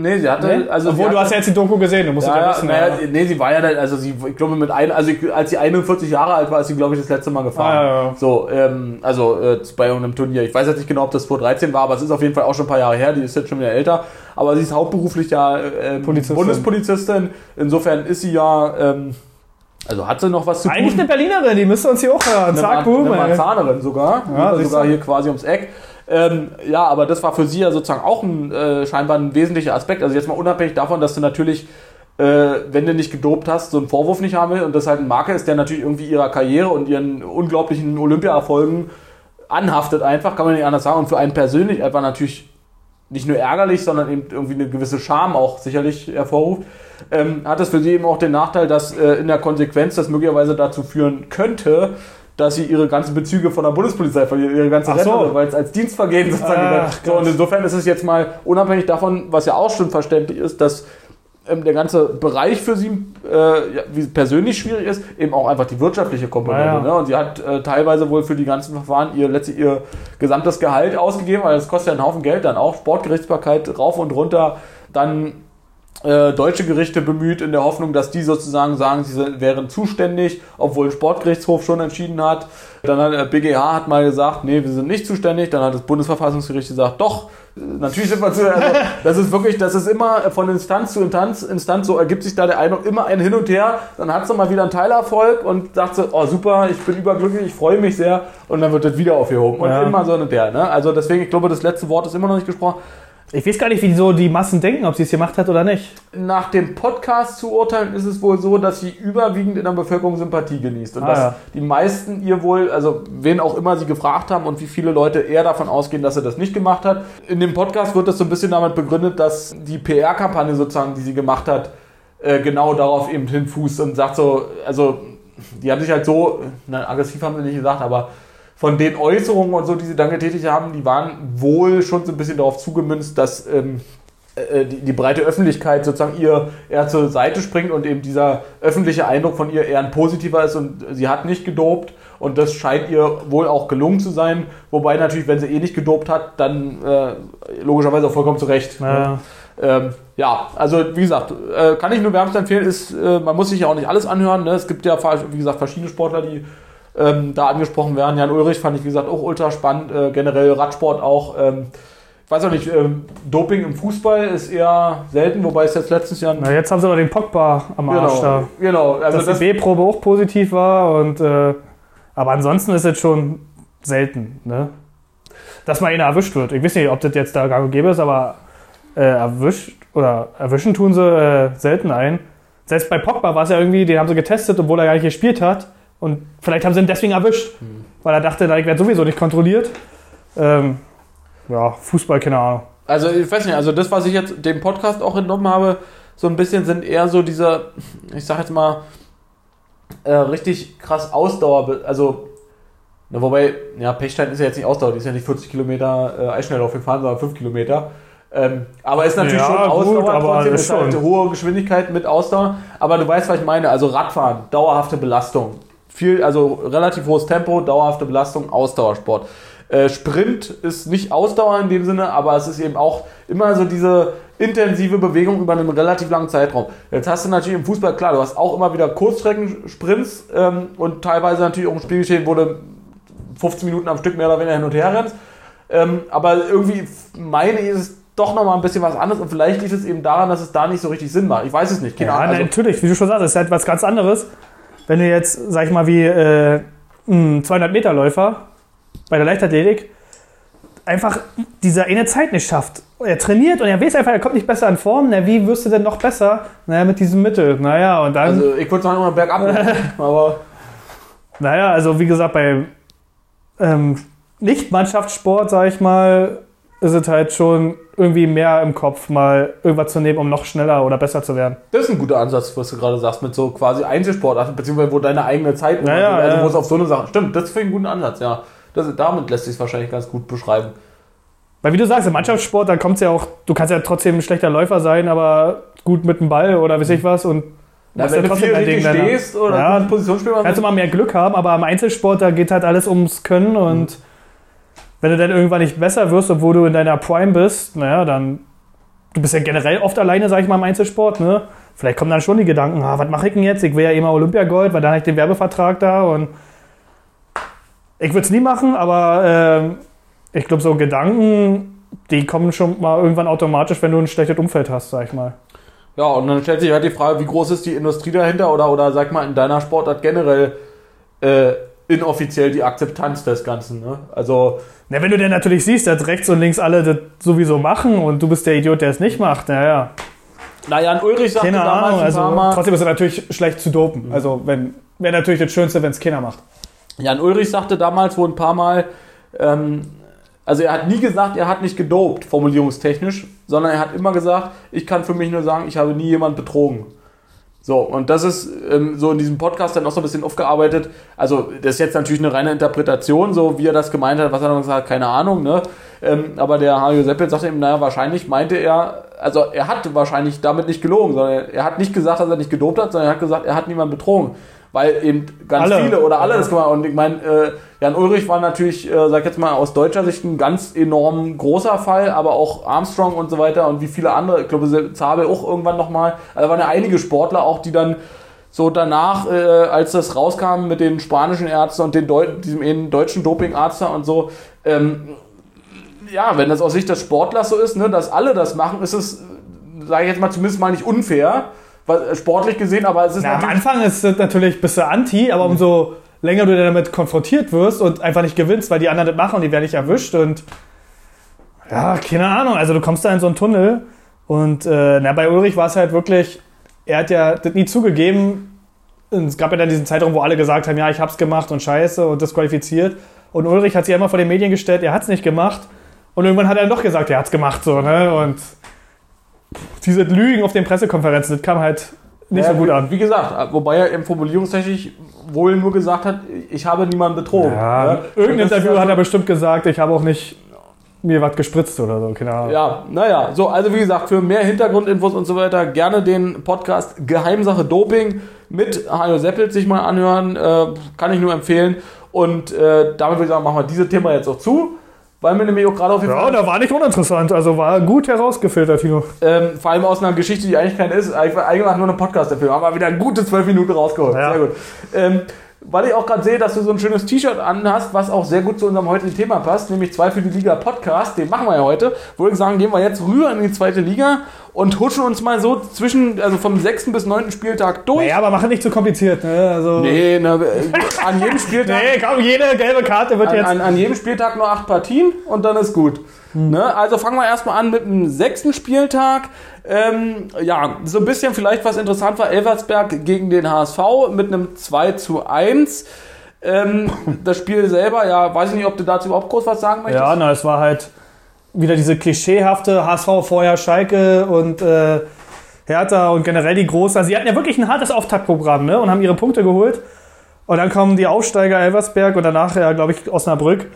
nee, sie hatte, Ne? also Obwohl, sie du hatte, hast ja jetzt die Doku gesehen, du musst Ja, ja, ja, wissen. ja. nee, sie war ja dann, also sie, ich glaube mit ein, also ich, als sie 41 Jahre alt war, ist sie glaube ich das letzte Mal gefahren. Ah, ja, ja. So, ähm, also äh, bei irgendeinem Turnier. Ich weiß jetzt nicht genau, ob das 2013 war, aber es ist auf jeden Fall auch schon ein paar Jahre her. Die ist jetzt schon wieder älter. Aber sie ist hauptberuflich ja ähm, Polizistin. Bundespolizistin. Insofern ist sie ja, ähm, also hat sie noch was zu Eigentlich tun. eine Berlinerin, die müsste uns hier auch hören. Eine Zack, boom. eine ey. Marzahnerin sogar. Ja, sogar hier quasi ums Eck. Ähm, ja, aber das war für sie ja sozusagen auch ein, äh, scheinbar ein wesentlicher Aspekt. Also jetzt mal unabhängig davon, dass du natürlich, äh, wenn du nicht gedopt hast, so einen Vorwurf nicht haben will und das halt ein Marker ist, der natürlich irgendwie ihrer Karriere und ihren unglaublichen Olympia-Erfolgen anhaftet einfach, kann man nicht anders sagen. Und für einen persönlich einfach natürlich nicht nur ärgerlich, sondern eben irgendwie eine gewisse Scham auch sicherlich hervorruft, ähm, hat das für sie eben auch den Nachteil, dass äh, in der Konsequenz das möglicherweise dazu führen könnte, dass sie ihre ganzen Bezüge von der Bundespolizei verlieren, ihre ganze Ach so. Weil es als Dienstvergehen sozusagen Ach. So, und insofern ist es jetzt mal unabhängig davon, was ja auch schon verständlich ist, dass ähm, der ganze Bereich für sie äh, wie persönlich schwierig ist, eben auch einfach die wirtschaftliche Komponente. Ja, ja. Ne? Und sie hat äh, teilweise wohl für die ganzen Verfahren ihr letztlich ihr gesamtes Gehalt ausgegeben, weil das kostet ja einen Haufen Geld dann auch. Sportgerichtsbarkeit rauf und runter, dann äh, deutsche Gerichte bemüht in der Hoffnung, dass die sozusagen sagen, sie sind- wären zuständig, obwohl ein Sportgerichtshof schon entschieden hat. Dann hat der BGH hat mal gesagt, nee, wir sind nicht zuständig. Dann hat das Bundesverfassungsgericht gesagt, doch, äh, natürlich sind wir zu. Also, *laughs* das ist wirklich, das ist immer von Instanz zu Instanz, Instanz so ergibt sich da der Eindruck immer ein Hin und Her. Dann hat sie mal wieder einen Teilerfolg und sagt so, oh super, ich bin überglücklich, ich freue mich sehr. Und dann wird das wieder aufgehoben. Und Ja. immer so und der. Ne? Also deswegen, ich glaube, das letzte Wort ist immer noch nicht gesprochen. Ich weiß gar nicht, wie so die Massen denken, ob sie es gemacht hat oder nicht. nach dem Podcast zu urteilen, ist es wohl so, dass sie überwiegend in der Bevölkerung Sympathie genießt. Und Ah, dass ja. die meisten ihr wohl, also wen auch immer sie gefragt haben und wie viele Leute eher davon ausgehen, dass sie das nicht gemacht hat. In dem Podcast wird das so ein bisschen damit begründet, dass die PR-Kampagne sozusagen, die sie gemacht hat, äh, genau darauf eben hinfußt und sagt so, also die haben sich halt so, na, aggressiv haben sie nicht gesagt, aber von den Äußerungen und so, die sie dann getätigt haben, die waren wohl schon so ein bisschen darauf zugemünzt, dass ähm, äh, die, die breite Öffentlichkeit sozusagen ihr eher zur Seite springt und eben dieser öffentliche Eindruck von ihr eher ein positiver ist und sie hat nicht gedopt und das scheint ihr wohl auch gelungen zu sein. Wobei natürlich, wenn sie eh nicht gedopt hat, dann äh, logischerweise auch vollkommen zu Recht. Ja. Ne? Ähm, ja, also wie gesagt, äh, kann ich nur wärmstens empfehlen, ist, äh, man muss sich ja auch nicht alles anhören. Ne? Es gibt ja, wie gesagt, verschiedene Sportler, die ähm, da angesprochen werden. Jan Ulrich fand ich, wie gesagt, auch ultra spannend. Äh, generell Radsport auch. Ähm, ich weiß auch nicht, ähm, Doping im Fußball ist eher selten, wobei es jetzt letztes Jahr. Na, jetzt haben sie aber den Pogba am Arsch da. Genau, genau. Also dass das, die B-Probe auch positiv war und äh, aber ansonsten ist es schon selten, ne? Dass mal einer erwischt wird. Ich weiß nicht, ob das jetzt da gang und gäbe ist, aber äh, erwischt oder erwischen tun sie äh, selten ein. Selbst bei Pogba war es ja irgendwie, den haben sie getestet, obwohl er gar nicht gespielt hat. Und vielleicht haben sie ihn deswegen erwischt, weil er dachte, ich werde sowieso nicht kontrolliert. Ähm, ja, Fußball, keine Ahnung. also ich weiß nicht, also das, was ich jetzt dem Podcast auch entnommen habe, so ein bisschen sind eher so diese, ich sag jetzt mal, äh, richtig krass Ausdauer, also na, wobei, ja, Pechstein ist ja jetzt nicht Ausdauer, die ist ja nicht 40 Kilometer äh, Eisschnelllauf gefahren, sondern 5 Kilometer. Ähm, aber ist natürlich Ja, schon gut, Ausdauer, aber trotzdem ist halt schon. hohe Geschwindigkeit mit Ausdauer. Aber du weißt, was ich meine, also Radfahren, dauerhafte Belastung. Viel, also relativ hohes Tempo, dauerhafte Belastung, Ausdauersport. Äh, Sprint ist nicht Ausdauer in dem Sinne, aber es ist eben auch immer so diese intensive Bewegung über einen relativ langen Zeitraum. Jetzt hast du natürlich im Fußball, klar, du hast auch immer wieder Kurzstreckensprints ähm, und teilweise natürlich auch ein Spiel geschehen, wo du 15 Minuten am Stück mehr oder weniger hin und her rennst. Ähm, aber irgendwie meine ich, ist es doch nochmal ein bisschen was anderes und vielleicht liegt es eben daran, dass es da nicht so richtig Sinn macht. Ich weiß es nicht. Keine Ja, Ahnung. Also, natürlich, wie du schon sagst, ist halt was ganz anderes. Wenn du jetzt, sag ich mal, wie äh, ein 200-Meter-Läufer bei der Leichtathletik einfach diese eine Zeit nicht schafft. Er trainiert und er weiß einfach, er kommt nicht besser in Form. Na, wie wirst du denn noch besser? Naja, mit diesem Mittel. Naja, und dann, also ich würde sagen, immer bergab. *laughs* aber naja, also wie gesagt, bei ähm, Nicht-Mannschaftssport, sag ich mal, ist es halt schon irgendwie mehr im Kopf, mal irgendwas zu nehmen, um noch schneller oder besser zu werden. das ist ein guter Ansatz, was du gerade sagst, mit so quasi Einzelsportarten, beziehungsweise wo deine eigene Zeit, Ja, ja, also ja. wo es auf so eine Sache, stimmt, das finde ich einen guten Ansatz, ja. Das, damit lässt sich es wahrscheinlich ganz gut beschreiben. Weil wie du sagst, im Mannschaftssport, da kommt es ja auch, du kannst ja trotzdem ein schlechter Läufer sein, aber gut mit dem Ball oder weiß ich was und Na, machst wenn ja du viel dein richtig dann. stehst oder Ja. Positionsspiel Kannst du mal mehr Glück haben, aber im Einzelsport, da geht halt alles ums Können und wenn du dann irgendwann nicht besser wirst, obwohl du in deiner Prime bist, naja, dann, du bist ja generell oft alleine, sag ich mal, im Einzelsport, ne? Vielleicht kommen dann schon die Gedanken, ah, was mache ich denn jetzt? Ich will ja immer Olympiagold, weil dann habe ich den Werbevertrag da und ich würde es nie machen, aber ähm, ich glaube, so Gedanken, die kommen schon mal irgendwann automatisch, wenn du ein schlechtes Umfeld hast, sag ich mal. Ja, und dann stellt sich halt die Frage, wie groß ist die Industrie dahinter oder, oder sag mal in deiner Sportart generell äh, inoffiziell die Akzeptanz des Ganzen. Ne? Also, Na, wenn du denn natürlich siehst, dass rechts und links alle das sowieso machen und du bist der Idiot, der es nicht macht, naja, na Jan Ulrich sagte keine damals Ahnung. ein Also, paar Mal, trotzdem ist es natürlich schlecht zu dopen. Also, wenn wäre natürlich das Schönste, wenn es keiner macht. Jan Ulrich sagte damals wohl ein paar Mal, ähm, Also er hat nie gesagt, er hat nicht gedopt, formulierungstechnisch, sondern er hat immer gesagt, ich kann für mich nur sagen, ich habe nie jemand betrogen. So, und das ist ähm, so in diesem Podcast dann auch so ein bisschen aufgearbeitet. Also, das ist jetzt natürlich eine reine Interpretation, so wie er das gemeint hat, was er dann gesagt hat, keine Ahnung, ne? Ähm, aber der Hajo Seppel sagte ihm, naja, wahrscheinlich meinte er, also er hat wahrscheinlich damit nicht gelogen, sondern er hat nicht gesagt, dass er nicht gedopt hat, sondern er hat gesagt, er hat niemanden betrogen weil eben ganz Alle. viele oder alle das gemacht haben. Und ich meine, äh, Jan Ulrich war natürlich, äh, sag ich jetzt mal, aus deutscher Sicht ein ganz enorm großer Fall, aber auch Armstrong und so weiter und wie viele andere, ich glaube, Zabel auch irgendwann nochmal. Also da waren ja einige Sportler auch, die dann so danach, äh, als das rauskam mit den spanischen Ärzten und den Deu diesem deutschen Dopingarzt und so, ähm, ja, wenn das aus Sicht des Sportlers so ist, ne, dass alle das machen, ist es, sage ich jetzt mal, zumindest mal nicht unfair, sportlich gesehen, aber es ist Na, am Anfang ist es natürlich bist du anti, aber umso länger du damit konfrontiert wirst und einfach nicht gewinnst, weil die anderen das machen und die werden nicht erwischt und ja, keine Ahnung. Also du kommst da in so einen Tunnel und äh, na, bei Ulrich war es halt wirklich, er hat ja das nie zugegeben. Es gab ja dann diesen Zeitraum, wo alle gesagt haben, ja, ich hab's gemacht und scheiße und disqualifiziert. Und Ulrich hat sich immer vor den Medien gestellt, er hat's nicht gemacht. Und irgendwann hat er dann doch gesagt, er hat's gemacht so, ne? Und diese Lügen auf den Pressekonferenzen, das kam halt nicht Ja, so gut an. Wie gesagt, wobei er im Formulierungstechnisch wohl nur gesagt hat, ich habe niemanden betrogen. Ja, Ja, irgendein Interview also- hat er bestimmt gesagt, ich habe auch nicht mir was gespritzt oder so, keine Ahnung. Ja, naja, so, also wie gesagt, für mehr Hintergrundinfos und so weiter gerne den Podcast Geheimsache Doping mit Hajo Seppelt sich mal anhören, äh, kann ich nur empfehlen. Und äh, damit würde ich sagen, machen wir dieses Thema jetzt auch zu, weil mir nämlich auch gerade auf jeden Ja, Fall, da war nicht uninteressant, also war gut herausgefiltert, Tino. ähm, vor allem aus einer Geschichte, die eigentlich keine ist, eigentlich eigentlich nur eine Podcast dafür, haben wir wieder gute zwölf Minuten rausgeholt. Ja. Sehr gut. Ähm, weil ich auch gerade sehe, dass du so ein schönes T-Shirt an hast, was auch sehr gut zu unserem heutigen Thema passt, nämlich zwei für die Liga Podcast. Den machen wir ja heute. Würde ich sagen, gehen wir jetzt rüber in die zweite Liga und huschen uns mal so zwischen, also vom sechsten bis neunten Spieltag durch. Naja, aber mach nicht zu kompliziert, ne? Also, Nee, ne, äh, an jedem *laughs* Spieltag. Nee, komm, jede gelbe Karte wird An, jetzt. an, an jedem Spieltag nur acht Partien und dann ist gut. Ne? Also fangen wir erstmal an mit dem sechsten Spieltag. Ähm, ja, so ein bisschen vielleicht was interessant war, Elversberg gegen den HSV mit einem 2 zu 1. Ähm, *laughs* das Spiel selber, ja, weiß ich nicht, ob du dazu überhaupt groß was sagen möchtest. Ja, na, es war halt wieder diese klischeehafte HSV vorher Schalke und äh, Hertha und generell die Großen. Also, sie hatten ja wirklich ein hartes Auftaktprogramm ne? und haben ihre Punkte geholt. Und dann kommen die Aufsteiger Elversberg und danach, ja, glaube ich, Osnabrück.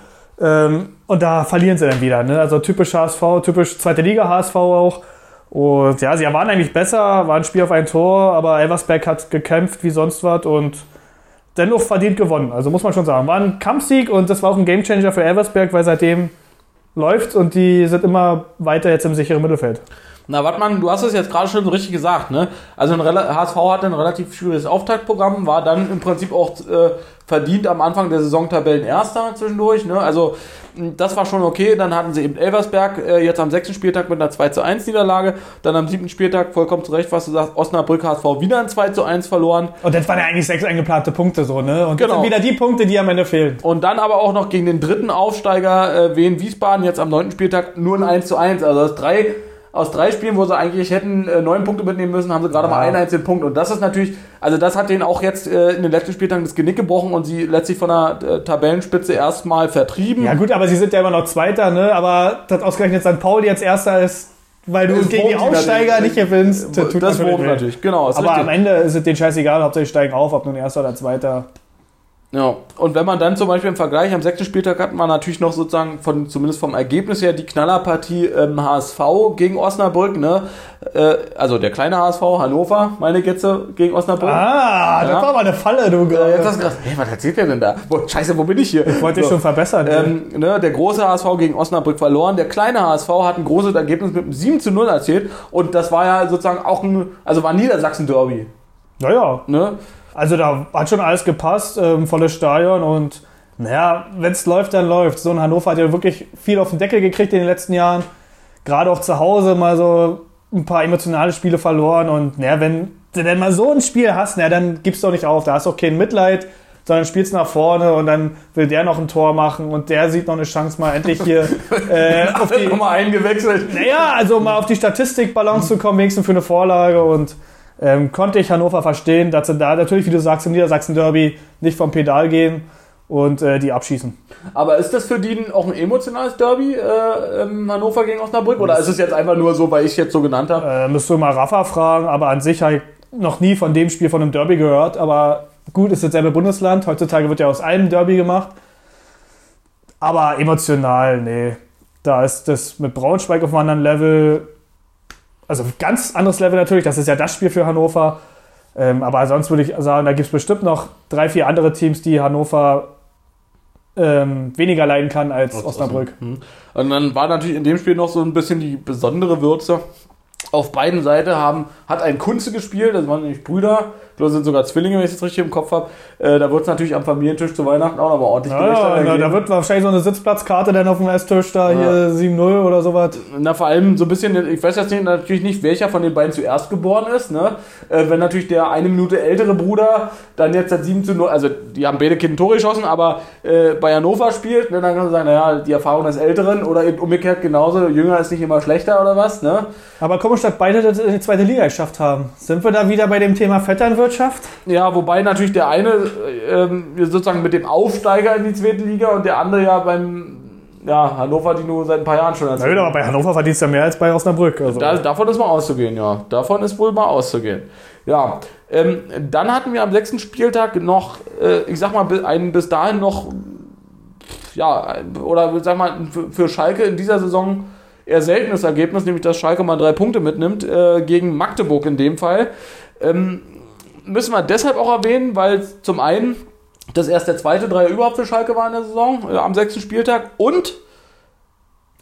Ähm, und da verlieren sie dann wieder. Ne? Also typisch HSV, typisch zweite Liga HSV auch. Und ja, sie waren eigentlich besser, war ein Spiel auf ein Tor, aber Elversberg hat gekämpft wie sonst was und dennoch verdient gewonnen. Also muss man schon sagen. War ein Kampfsieg und das war auch ein Gamechanger für Elversberg, weil seitdem läuft und die sind immer weiter jetzt im sicheren Mittelfeld. Na, Wattmann, du hast es jetzt gerade schon so richtig gesagt, ne? Also ein HSV hatte ein relativ schwieriges Auftaktprogramm, war dann im Prinzip auch äh, verdient am Anfang der Saison Tabellenerster zwischendurch, ne? Also das war schon okay. Dann hatten sie eben Elversberg äh, jetzt am sechsten Spieltag mit einer 2 zu 1 Niederlage. Dann am siebten Spieltag, vollkommen zu Recht, was du sagst, Osnabrück HSV wieder ein 2 zu 1 verloren. Und das waren ja eigentlich sechs eingeplante Punkte so, ne? Und das Genau. sind wieder die Punkte, die am Ende fehlen. Und dann aber auch noch gegen den dritten Aufsteiger äh, Wien Wiesbaden jetzt am neunten Spieltag nur ein 1 zu 1. Also aus drei, aus drei Spielen, wo sie eigentlich hätten äh, neun Punkte mitnehmen müssen, haben sie gerade Ja. mal einen einzigen Punkt. Und das ist natürlich, also das hat denen auch jetzt äh, in den letzten Spieltagen das Genick gebrochen und sie letztlich von der äh, Tabellenspitze erstmal vertrieben. Ja gut, aber sie sind ja immer noch Zweiter, ne? Aber dass ausgerechnet St. Pauli jetzt Erster ist, weil du Das gegen die Aufsteiger natürlich. nicht gewinnst, das weh. natürlich, genau. Aber richtig. am Ende ist es denen scheißegal, Hauptsache die steigen auf, ob nun Erster oder Zweiter. Ja, und wenn man dann zum Beispiel im Vergleich am sechsten Spieltag hat man natürlich noch sozusagen von zumindest vom Ergebnis her die Knallerpartie ähm, HSV gegen Osnabrück, ne? Äh, also der kleine HSV, Hannover, meine äh, gegen Osnabrück. Ah, das Ja. war mal eine Falle, du. Äh, jetzt hast du gedacht, hey, was erzählt der denn da? Wo, scheiße, wo bin ich hier? Wollte ich So. schon verbessern. Ähm, ne, der große HSV gegen Osnabrück verloren. Der kleine HSV hat ein großes Ergebnis mit einem 7 zu 0 erzielt. Und das war ja sozusagen auch ein, also war ein Niedersachsen-Derby. naja, Ne? Also da hat schon alles gepasst, ähm, volles Stadion und naja, wenn es läuft, dann läuft. So ein Hannover hat ja wirklich viel auf den Deckel gekriegt in den letzten Jahren. Gerade auch zu Hause mal so ein paar emotionale Spiele verloren und naja, wenn du denn mal so ein Spiel hast, na, dann gibst du auch nicht auf. Da hast du auch kein Mitleid, sondern spielst nach vorne und dann will der noch ein Tor machen und der sieht noch eine Chance mal endlich hier *laughs* äh, auf die, Nochmal eingewechselt. naja, also mal auf die Statistikbalance zu kommen, wenigstens für eine Vorlage und ähm, konnte ich Hannover verstehen, dass sie da natürlich, wie du sagst, im Niedersachsen-Derby nicht vom Pedal gehen. und äh, die abschießen. Aber ist das für die auch ein emotionales Derby, äh, ähm, Hannover gegen Osnabrück? Oder ist es jetzt einfach nur so, weil ich es jetzt so genannt habe? Äh, müsst du mal Rafa fragen, aber an sich habe ich noch nie von dem Spiel von einem Derby gehört. Aber gut, ist dasselbe Bundesland. Heutzutage wird ja aus allem Derby gemacht. Aber emotional, nee. Da ist das mit Braunschweig auf einem anderen Level. Also ganz anderes Level natürlich. Das ist ja das Spiel für Hannover. Ähm, aber sonst würde ich sagen, da gibt es bestimmt noch drei, vier andere Teams, die Hannover ähm, weniger leiden kann als Osnabrück. Mhm. Und dann war natürlich in dem Spiel noch so ein bisschen die besondere Würze. Auf beiden Seiten haben, hat ein Kunze gespielt, das waren nämlich Brüder, ich glaube, das sind sogar Zwillinge, wenn ich das richtig im Kopf habe. Äh, da wird es natürlich am Familientisch zu Weihnachten auch nochmal ordentlich Ja, ja, Berichterstattung da, wird wahrscheinlich so eine Sitzplatzkarte dann auf dem Esstisch da hier 7-0 oder sowas. Na, vor allem so ein bisschen, ich weiß jetzt nicht, natürlich nicht, welcher von den beiden zuerst geboren ist, ne? Äh, wenn natürlich der eine Minute ältere Bruder dann jetzt seit 7 zu 0, also die haben beide Kinder Tore geschossen, aber äh, bei Hannover spielt, ne, dann kann man sagen, naja, die Erfahrung des Älteren oder eben umgekehrt genauso, jünger ist nicht immer schlechter oder was, ne? Aber komisch, dass beide in die zweite Liga geschafft haben. Sind wir da wieder bei dem Thema Vetternwirtschaft? Ja, wobei natürlich der eine äh, sozusagen mit dem Aufsteiger in die zweite Liga und der andere ja beim, ja, Hannover, die nur seit ein paar Jahren schon Na gut, aber bei Hannover verdient es ja mehr als bei Osnabrück. Also. Da, davon ist mal auszugehen, ja. Davon ist wohl mal auszugehen. Ja, ähm, dann hatten wir am sechsten Spieltag noch, äh, ich sag mal, einen bis dahin noch, ja, oder sag mal, für, für Schalke in dieser Saison eher seltenes Ergebnis, nämlich dass Schalke mal drei Punkte mitnimmt, äh, gegen Magdeburg in dem Fall. Ähm, müssen wir deshalb auch erwähnen, weil zum einen das erst der zweite Dreier überhaupt für Schalke war in der Saison, äh, am sechsten Spieltag und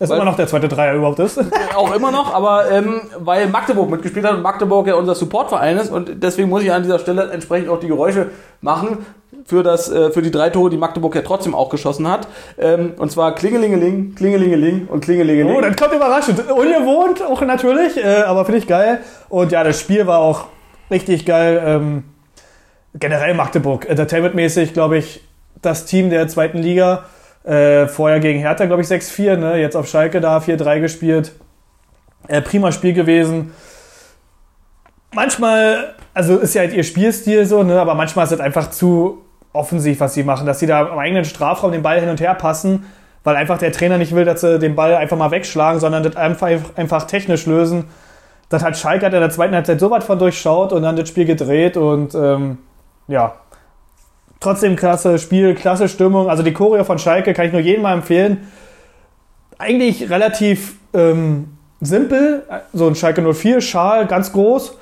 das ist weil- immer noch der zweite Dreier überhaupt ist. *laughs* auch immer noch, aber ähm, weil Magdeburg mitgespielt hat und Magdeburg ja unser Supportverein ist und deswegen muss ich an dieser Stelle entsprechend auch die Geräusche machen für, das, äh, für die drei Tore, die Magdeburg ja trotzdem auch geschossen hat. Ähm, und zwar Klingelingeling, Klingelingeling und Klingelingeling. Oh, dann kommt überraschend. Ungewohnt auch natürlich, äh, aber finde ich geil. Und ja, das Spiel war auch richtig geil. Ähm, generell Magdeburg, entertainmentmäßig, glaube ich, das Team der zweiten Liga. Äh, vorher gegen Hertha, glaube ich, 6-4, ne? jetzt auf Schalke da 4-3 gespielt. Äh, prima Spiel gewesen. Manchmal, also ist ja halt ihr Spielstil so, ne? aber manchmal ist es einfach zu offensiv, was sie machen, dass sie da am eigenen Strafraum den Ball hin und her passen, weil einfach der Trainer nicht will, dass sie den Ball einfach mal wegschlagen, sondern das einfach, einfach technisch lösen. Das hat Schalke in der zweiten Halbzeit so was von durchschaut und dann das Spiel gedreht und ähm, ja, trotzdem klasse Spiel, klasse Stimmung. Also die Choreo von Schalke kann ich nur jedem mal empfehlen. Eigentlich relativ ähm, simpel, so ein Schalke 04 Schal, ganz groß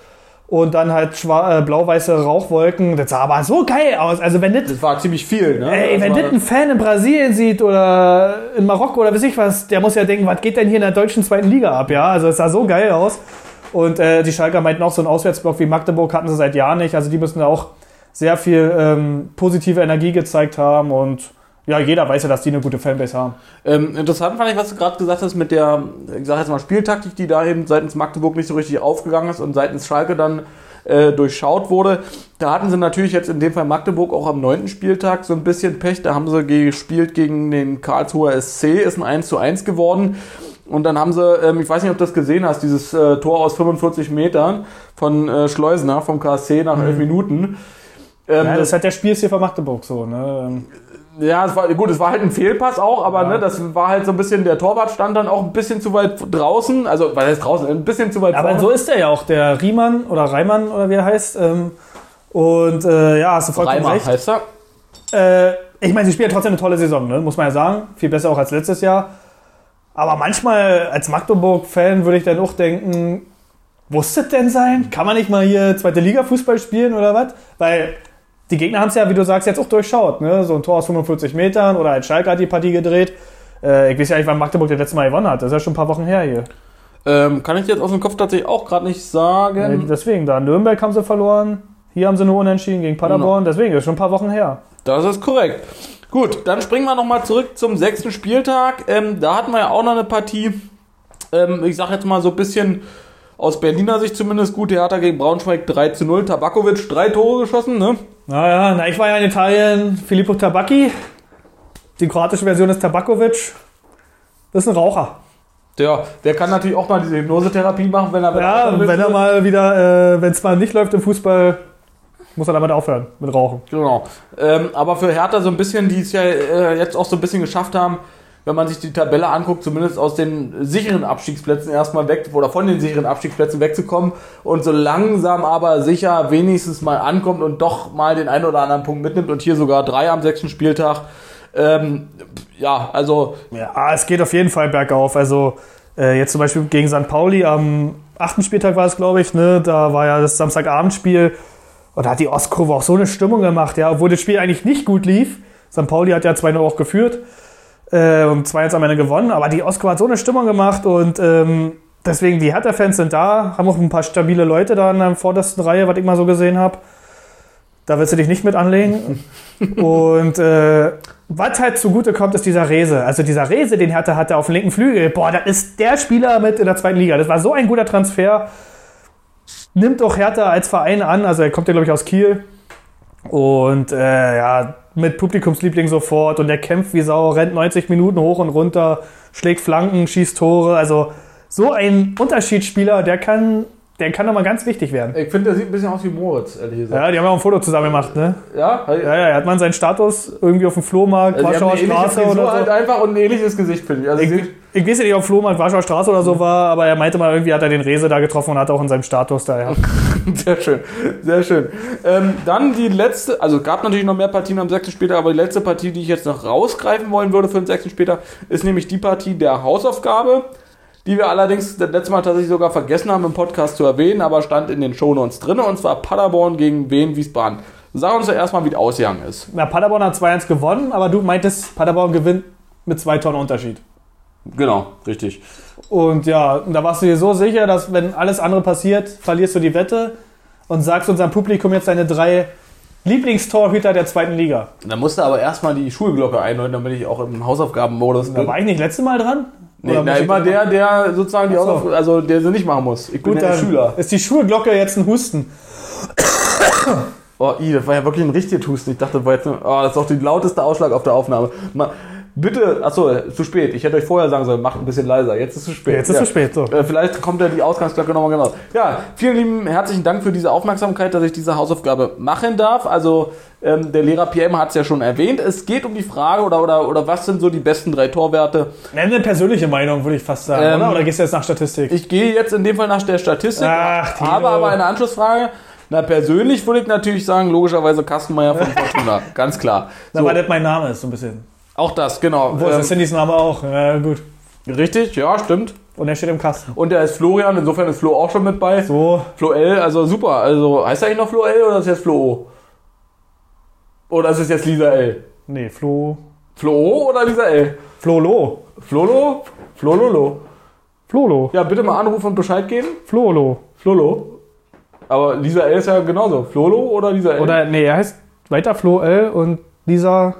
und dann halt äh, blau-weiße Rauchwolken. Das sah aber so geil aus. Also wenn das Das war ziemlich viel, ne? Ey, wenn das ein Fan in Brasilien sieht oder in Marokko oder weiß ich was, der muss ja denken, was geht denn hier in der deutschen zweiten Liga ab, ja? Also es sah so geil aus. Und äh, die Schalker meinten auch, so einen Auswärtsblock wie Magdeburg hatten sie seit Jahren nicht. Also die müssen da auch sehr viel ähm, positive Energie gezeigt haben und ja, jeder weiß ja, dass die eine gute Fanbase haben. Ähm, interessant fand ich, was du gerade gesagt hast mit der, ich sag jetzt mal, Spieltaktik, die da eben seitens Magdeburg nicht so richtig aufgegangen ist und seitens Schalke dann äh, durchschaut wurde. Da hatten sie natürlich jetzt in dem Fall Magdeburg auch am neunten Spieltag so ein bisschen Pech. Da haben sie gespielt gegen den Karlsruher SC, ist ein 1 zu 1 geworden. Und dann haben sie, ähm, ich weiß nicht, ob du das gesehen hast, dieses äh, Tor aus 45 Metern von äh, Schleusner vom KSC nach elf Minuten. Ähm, Ja, das- ist halt der Spielstil von Magdeburg so, ne? Ja, es war gut, es war halt ein Fehlpass auch, aber Ja. ne, das war halt so ein bisschen, der Torwart stand dann auch ein bisschen zu weit draußen, also was heißt draußen, ein bisschen zu weit Aber vorne. so ist er ja auch, der Riemann oder Reimann oder wie er heißt. Ähm, und äh, ja, hast du vollkommen Reimer recht. heißt er. Äh, ich meine, sie spielen trotzdem eine tolle Saison, ne? muss man ja sagen. Viel besser auch als letztes Jahr. Aber manchmal als Magdeburg-Fan würde ich dann auch denken, muss das denn sein? Kann man nicht mal hier zweite Liga Fußball spielen oder was? Weil die Gegner haben es ja, wie du sagst, jetzt auch durchschaut. Ne? So ein Tor aus 45 Metern oder als Schalke hat die Partie gedreht. Äh, ich weiß ja nicht, wann Magdeburg das letzte Mal gewonnen hat. Das ist ja schon ein paar Wochen her hier. Ähm, kann ich jetzt aus dem Kopf tatsächlich auch gerade nicht Äh, sagen. deswegen, da in Nürnberg haben sie verloren. Hier haben sie nur unentschieden gegen Paderborn. Deswegen, das ist schon ein paar Wochen her. Das ist korrekt. Gut, dann springen wir nochmal zurück zum sechsten Spieltag. Ähm, da hatten wir ja auch noch eine Partie, ähm, ich sag jetzt mal so ein bisschen aus Berliner Sicht zumindest gut. Hertha gegen Braunschweig 3 zu 0. Tabakovic drei Tore geschossen, ne? Naja, na, ich war ja in Italien, Filippo Tabacchi. Die kroatische Version ist Tabakovic. Das ist ein Raucher. Ja, der kann natürlich auch mal diese Hypnosetherapie machen, wenn er Ja, wenn er mal wieder, äh, wenn es mal nicht läuft im Fußball, muss er damit aufhören mit Rauchen. Genau. Ähm, aber für Hertha so ein bisschen, die es ja äh, jetzt auch so ein bisschen geschafft haben, wenn man sich die Tabelle anguckt, zumindest aus den sicheren Abstiegsplätzen erstmal weg oder von den sicheren Abstiegsplätzen wegzukommen und so langsam aber sicher wenigstens mal ankommt und doch mal den einen oder anderen Punkt mitnimmt und hier sogar drei am sechsten Spieltag. Ähm, ja, also Ja, es geht auf jeden Fall bergauf. Also äh, jetzt zum Beispiel gegen St. Pauli am achten Spieltag war es, glaube ich, ne? Da war ja das Samstagabendspiel und da hat die Ostkurve auch so eine Stimmung gemacht, ja, obwohl das Spiel eigentlich nicht gut lief. St. Pauli hat ja 2-0 auch geführt äh, und 2-1 am Ende gewonnen, aber die Ostkurve hat so eine Stimmung gemacht und ähm, deswegen die Hertha-Fans sind da, haben auch ein paar stabile Leute da in der vordersten Reihe, was ich mal so gesehen habe. Da willst du dich nicht mit anlegen. *laughs* und äh, was halt zugute kommt, ist dieser Rese. Also dieser Rese, den Hertha hatte auf dem linken Flügel. Boah, das ist der Spieler mit in der zweiten Liga. Das war so ein guter Transfer. Nimmt auch Hertha als Verein an. Also er kommt ja, glaube ich, aus Kiel. Und äh, ja, mit Publikumsliebling sofort. Und er kämpft wie Sau, rennt 90 Minuten hoch und runter, schlägt Flanken, schießt Tore. Also so ein Unterschiedsspieler, der kann, der kann nochmal ganz wichtig werden. ich finde, der sieht ein bisschen aus wie Moritz, ehrlich gesagt. Ja, die haben ja auch ein Foto zusammen gemacht, ne? Ja, Ja, ja, er hat man seinen Status irgendwie auf dem Flohmarkt, Also Warschauer Straße oder so. halt einfach und ein ähnliches Gesicht, finde ich. Also Ich, ich weiß ja nicht, ob Flohmarkt Warschauer Straße oder so war, aber er meinte mal, irgendwie hat er den Rese da getroffen und hat auch in seinem Status da, ja. *laughs* Sehr schön, sehr schön. Ähm, dann die letzte, also gab natürlich noch mehr Partien am sechsten Spieltag, aber die letzte Partie, die ich jetzt noch rausgreifen wollen würde für den sechsten Spieltag, ist nämlich die Partie der Hausaufgabe, die wir allerdings das letzte Mal tatsächlich sogar vergessen haben im Podcast zu erwähnen, aber stand in den Shownotes drin, und zwar Paderborn gegen Wien Wiesbaden. Sag uns doch erstmal, wie es ausgegangen ist. Na, Paderborn hat 2-1 gewonnen, aber du meintest, Paderborn gewinnt mit zwei Tonnen Unterschied. Genau, richtig. Und ja, da warst du dir so sicher, dass wenn alles andere passiert, verlierst du die Wette und sagst unserem Publikum jetzt deine drei Lieblingstorhüter der zweiten Liga. Da musste aber erstmal die Schulglocke einläuten, damit ich auch im Hausaufgabenmodus Da bin. war ich nicht letztes Mal dran? Nee, Oder na, immer der, der sozusagen die so. Hausaufgaben, also der sie nicht machen muss. Ich bin Gut, ja der dann Schüler. ist die Schulglocke jetzt ein Husten. *coughs* Oh, i, das war ja wirklich ein richtiger Husten. Ich dachte, das war jetzt oh, das ist doch der lauteste Ausschlag auf der Aufnahme. Mal, bitte, achso, zu spät. Ich hätte euch vorher sagen sollen, macht ein bisschen leiser. Jetzt ist es zu spät. Jetzt ist ja. zu spät, so. Äh, Vielleicht kommt ja die Ausgangsglocke nochmal genau. Ja, vielen lieben herzlichen Dank für diese Aufmerksamkeit, dass ich diese Hausaufgabe machen darf. Also ähm, der Lehrer PM hat es ja schon erwähnt. Es geht um die Frage oder, oder, oder was sind so die besten drei Torwerte. Nenn eine persönliche Meinung, würde ich fast sagen, Ähm, oder? Oder gehst du jetzt nach Statistik? Ich gehe jetzt in dem Fall nach der Statistik, Ach, habe aber eine Anschlussfrage. Na, persönlich würde ich natürlich sagen, logischerweise Kastenmeier von Fortuna. *laughs* Ganz klar. Na, So, weil das mein Name ist, so ein bisschen. Auch das, genau. Wo ist Ähm, Cindys Name auch? Ja, gut. richtig, ja, stimmt. Und er steht im Kasten. Und der ist Florian, insofern ist Flo auch schon mit bei. So, Flo L, also super. Also heißt er eigentlich noch Flo L oder ist jetzt Flo O? Oder ist es jetzt Lisa L? nee, Flo. Flo O oder Lisa L? Flolo. Flolo? Flololo. Flolo. Ja, bitte mal anrufen und Bescheid geben. Flolo. Flolo. Aber Lisa L ist ja genauso. Flolo oder Lisa L? Oder, nee, er heißt weiter Flo L und Lisa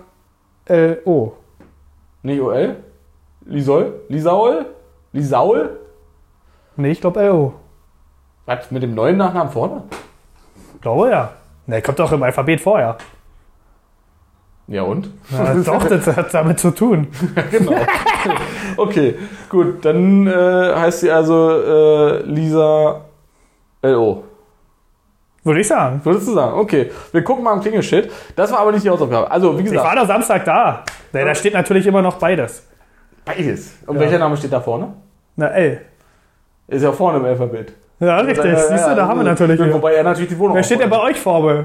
L O. Nicht OL? Lisol? Lisaul? Lisaul? Nee, ich glaube L O. Was, mit dem neuen Nachnamen vorne? Glaube ja. Ne, kommt doch im Alphabet vorher. Ja und? Ja, doch, das hat damit zu tun. *laughs* genau. okay, gut. Dann äh, heißt sie also äh, Lisa L.O. Würde ich sagen. Würdest du sagen? Okay. Wir gucken mal am Klingelschild. Das war aber nicht die Hausaufgabe. Also, wie Ich gesagt, war doch Samstag da. Ne, da steht natürlich immer noch beides. beides. Und Ja. welcher Name steht da vorne? Na, L. Ist ja vorne im Alphabet. Ja, richtig. Ja, siehst du, da haben wir natürlich. Wobei er natürlich die Wohnung Wer steht denn bei euch vorne?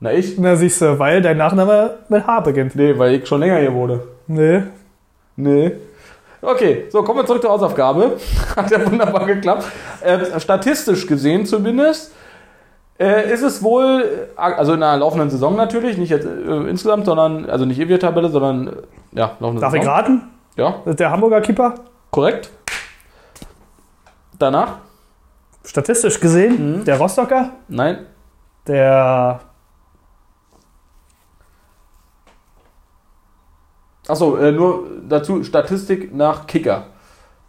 Na, ich? Na, siehst du, weil dein Nachname mit H beginnt. Nee, weil ich schon länger hier wohne. Nee. Nee. Okay, so kommen wir zurück zur Hausaufgabe. *laughs* Hat ja wunderbar geklappt. Äh, statistisch gesehen zumindest äh, ist es wohl, äh, also in einer laufenden Saison natürlich, nicht jetzt äh, insgesamt, sondern, also nicht Ewig-Tabelle, sondern, äh, ja, laufende Darf ich Saison. raten? Ja, Das ist der Hamburger Keeper? korrekt. Danach? Statistisch gesehen, Mhm. der Rostocker, Nein. der. Achso, äh, nur dazu Statistik nach Kicker.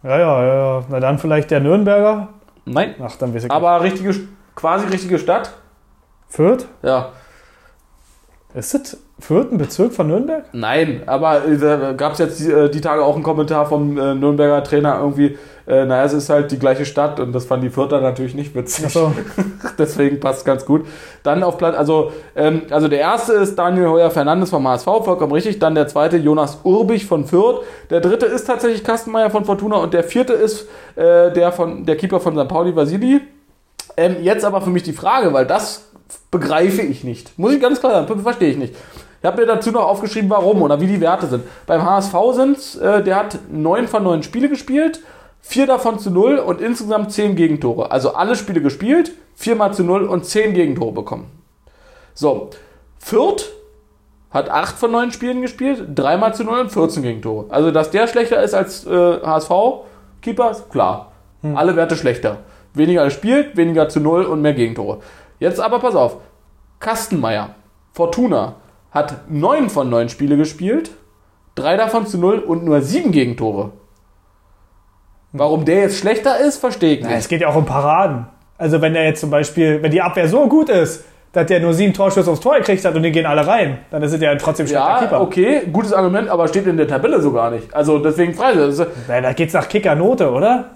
Ja, ja, ja, ja. Na dann vielleicht der Nürnberger. Nein. Ach, dann weiß ich nicht. Aber richtige, quasi richtige Stadt. Fürth? Ja. Ist es vierten Bezirk von Nürnberg? Nein, aber äh, da gab es jetzt die, äh, die Tage auch einen Kommentar vom äh, Nürnberger Trainer irgendwie, äh, naja, es ist halt die gleiche Stadt und das fanden die Vierter natürlich nicht witzig. So. *laughs* Deswegen passt ganz gut. Dann auf Platz, also, ähm, also der erste ist Daniel Heuer Fernandes vom HSV, vollkommen richtig. Dann der zweite Jonas Urbich von Fürth. Der dritte ist tatsächlich Kastenmeier von Fortuna und der vierte ist äh, der, von, der Keeper von St. Pauli, Vasili. Ähm, jetzt aber für mich die Frage, weil das begreife ich nicht. Muss ich ganz klar sagen, verstehe ich nicht. Ich habe mir dazu noch aufgeschrieben, warum oder wie die Werte sind. Beim HSV sind, äh, der hat neun von neun Spiele gespielt, vier davon zu null und insgesamt zehn Gegentore. Also alle Spiele gespielt, viermal zu null und zehn Gegentore bekommen. So, Fürth hat acht von neun Spielen gespielt, dreimal zu null und 14 Gegentore. Also, dass der schlechter ist als äh, HSV-Keeper, klar. Alle Werte schlechter. Weniger gespielt, weniger zu null und mehr Gegentore. Jetzt aber pass auf. Kastenmeier, Fortuna, hat neun von neun Spiele gespielt, drei davon zu null und nur sieben Gegentore. Warum der jetzt schlechter ist, verstehe ich nicht. es geht ja auch um Paraden. Also wenn der jetzt zum Beispiel, wenn die Abwehr so gut ist, dass der nur sieben Torschüsse aufs Tor gekriegt hat und die gehen alle rein, dann ist es ja trotzdem schlechter Ja, Keeper. okay, gutes Argument, aber steht in der Tabelle so gar nicht. Also deswegen das ist- Na, da geht's nach Kickernote, oder?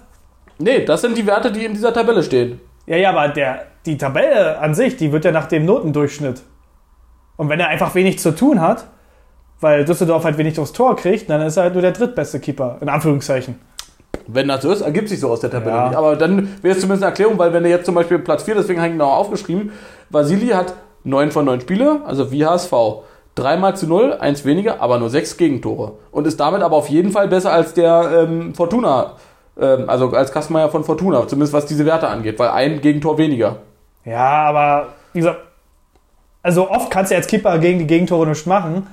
Nee, das sind die Werte, die in dieser Tabelle stehen. Ja, ja, aber der, die Tabelle an sich, die wird ja nach dem Notendurchschnitt. Und wenn er einfach wenig zu tun hat, weil Düsseldorf halt wenig aufs Tor kriegt, dann ist er halt nur der drittbeste Keeper, in Anführungszeichen. Wenn das so ist, ergibt sich so aus der Tabelle Ja. nicht. Aber dann wäre es zumindest eine Erklärung, weil wenn er jetzt zum Beispiel Platz 4, deswegen habe ich ihn auch aufgeschrieben, Vasili hat 9 von 9 Spiele, also wie HSV. Dreimal zu 0, eins weniger, aber nur 6 Gegentore. Und ist damit aber auf jeden Fall besser als der ähm, Fortuna, ähm, also als Kastenmeier von Fortuna, zumindest was diese Werte angeht, weil ein Gegentor weniger. Ja, aber wie gesagt, also oft kannst du als Keeper gegen die Gegentore nichts machen.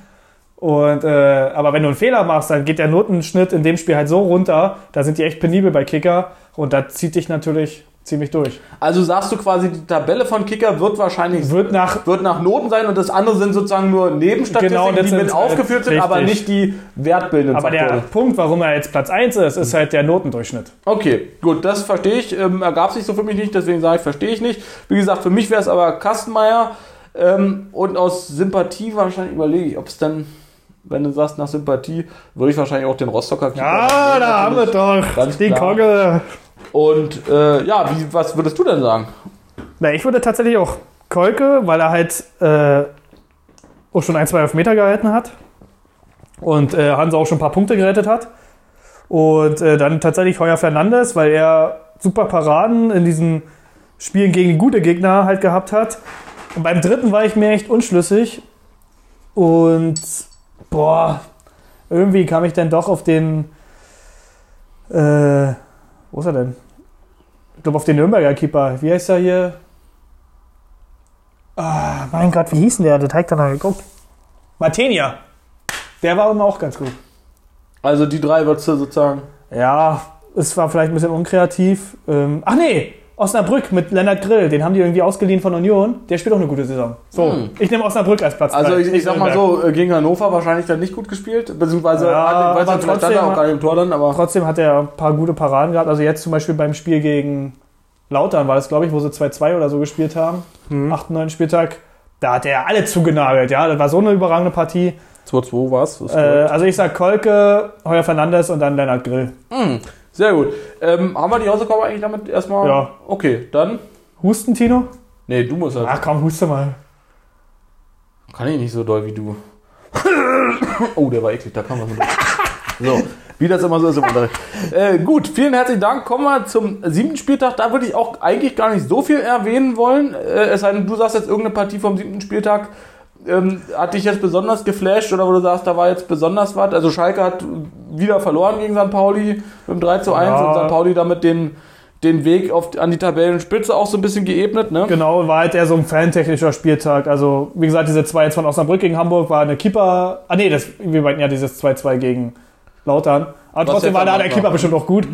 Und, äh, aber wenn du einen Fehler machst, dann geht der Notenschnitt in dem Spiel halt so runter, da sind die echt penibel bei Kicker und da zieht dich natürlich ziemlich durch. Also sagst du quasi, die Tabelle von Kicker wird wahrscheinlich Wird nach wird nach Noten sein und das andere sind sozusagen nur Nebenstatistiken, Genau, die mit aufgeführt sind, richtig. aber nicht die wertbildenden Aber der Faktoren. Punkt, warum er jetzt Platz 1 ist, ist halt der Notendurchschnitt. Okay, gut, das verstehe ich. Ähm, ergab sich so für mich nicht, deswegen sage ich, verstehe ich nicht. Wie gesagt, für mich wäre es aber Kastenmeier ähm, und aus Sympathie wahrscheinlich überlege ich, ob es dann, wenn du sagst nach Sympathie, würde ich wahrscheinlich auch den Rostocker Keeper Ja, da haben wir doch Ganz die klar. Kogge. Und äh, ja, wie, was würdest du denn sagen? Na, ich würde tatsächlich auch Kolke, weil er halt äh, auch schon ein, zwei Elfmeter gehalten hat. Und äh, Hansa auch schon ein paar Punkte gerettet hat. Und äh, dann tatsächlich Heuer Fernandes, weil er super Paraden in diesen Spielen gegen gute Gegner halt gehabt hat. Und beim dritten war ich mir echt unschlüssig. Und boah, irgendwie kam ich dann doch auf den. Äh, wo ist er denn? Ich glaube auf den Nürnberger Keeper. Wie heißt er hier? Ah, mein Gott, wie hieß denn der? Der Teig dann geguckt. Martenia. Der war immer auch ganz gut. Also die drei würdest du sozusagen. Ja, es war vielleicht ein bisschen unkreativ. Ähm, ach nee, Osnabrück mit Lennart Grill. Den haben die irgendwie ausgeliehen von Union. Der spielt auch eine gute Saison. So, Hm. ich nehme Osnabrück als Platz Also ich, ich sag mal so, äh, gegen Hannover wahrscheinlich dann nicht gut gespielt, beziehungsweise Ja, hat, weiß vielleicht stand er trotzdem- auch gar nicht im Tor dann, aber Trotzdem hat er ein paar gute Paraden gehabt. Also jetzt zum Beispiel beim Spiel gegen Lautern war das, glaube ich, wo sie 2-2 oder so gespielt haben. Mhm. 8. 9. Spieltag. Da hat er alle zugenagelt. Ja, das war so eine überragende Partie. 2-2 war's. Das ist Äh, also ich sag Kolke, Heuer Fernandes und dann Lennart Grill. Hm, sehr gut. Ähm, haben wir die Hausaufgabe eigentlich damit erstmal? Ja. Okay, dann. Husten, Tino? Nee, du musst das. Ach komm, huste mal. Kann ich nicht so doll wie du. *coughs* oh, der war eklig, da kann man so. So, wie das immer so ist im Unterricht. Äh, gut, vielen herzlichen Dank. Kommen wir zum siebten Spieltag. Da würde ich auch eigentlich gar nicht so viel erwähnen wollen. Äh, es sei denn, du sagst jetzt irgendeine Partie vom siebten Spieltag. Ähm, hat dich jetzt besonders geflasht oder wo du sagst, da war jetzt besonders was? Also Schalke hat wieder verloren gegen St. Pauli mit dem 3 zu 1 Ja. und St. Pauli damit den, den Weg auf, an die Tabellenspitze auch so ein bisschen geebnet, ne? Genau, war halt eher so ein fantechnischer Spieltag. Also, wie gesagt, diese 2-1 von Osnabrück gegen Hamburg war eine Keeper. Ah, nee, das, wir meinten ja dieses 2-2 gegen Lautern. Aber Was trotzdem war da der Keeper bestimmt auch gut.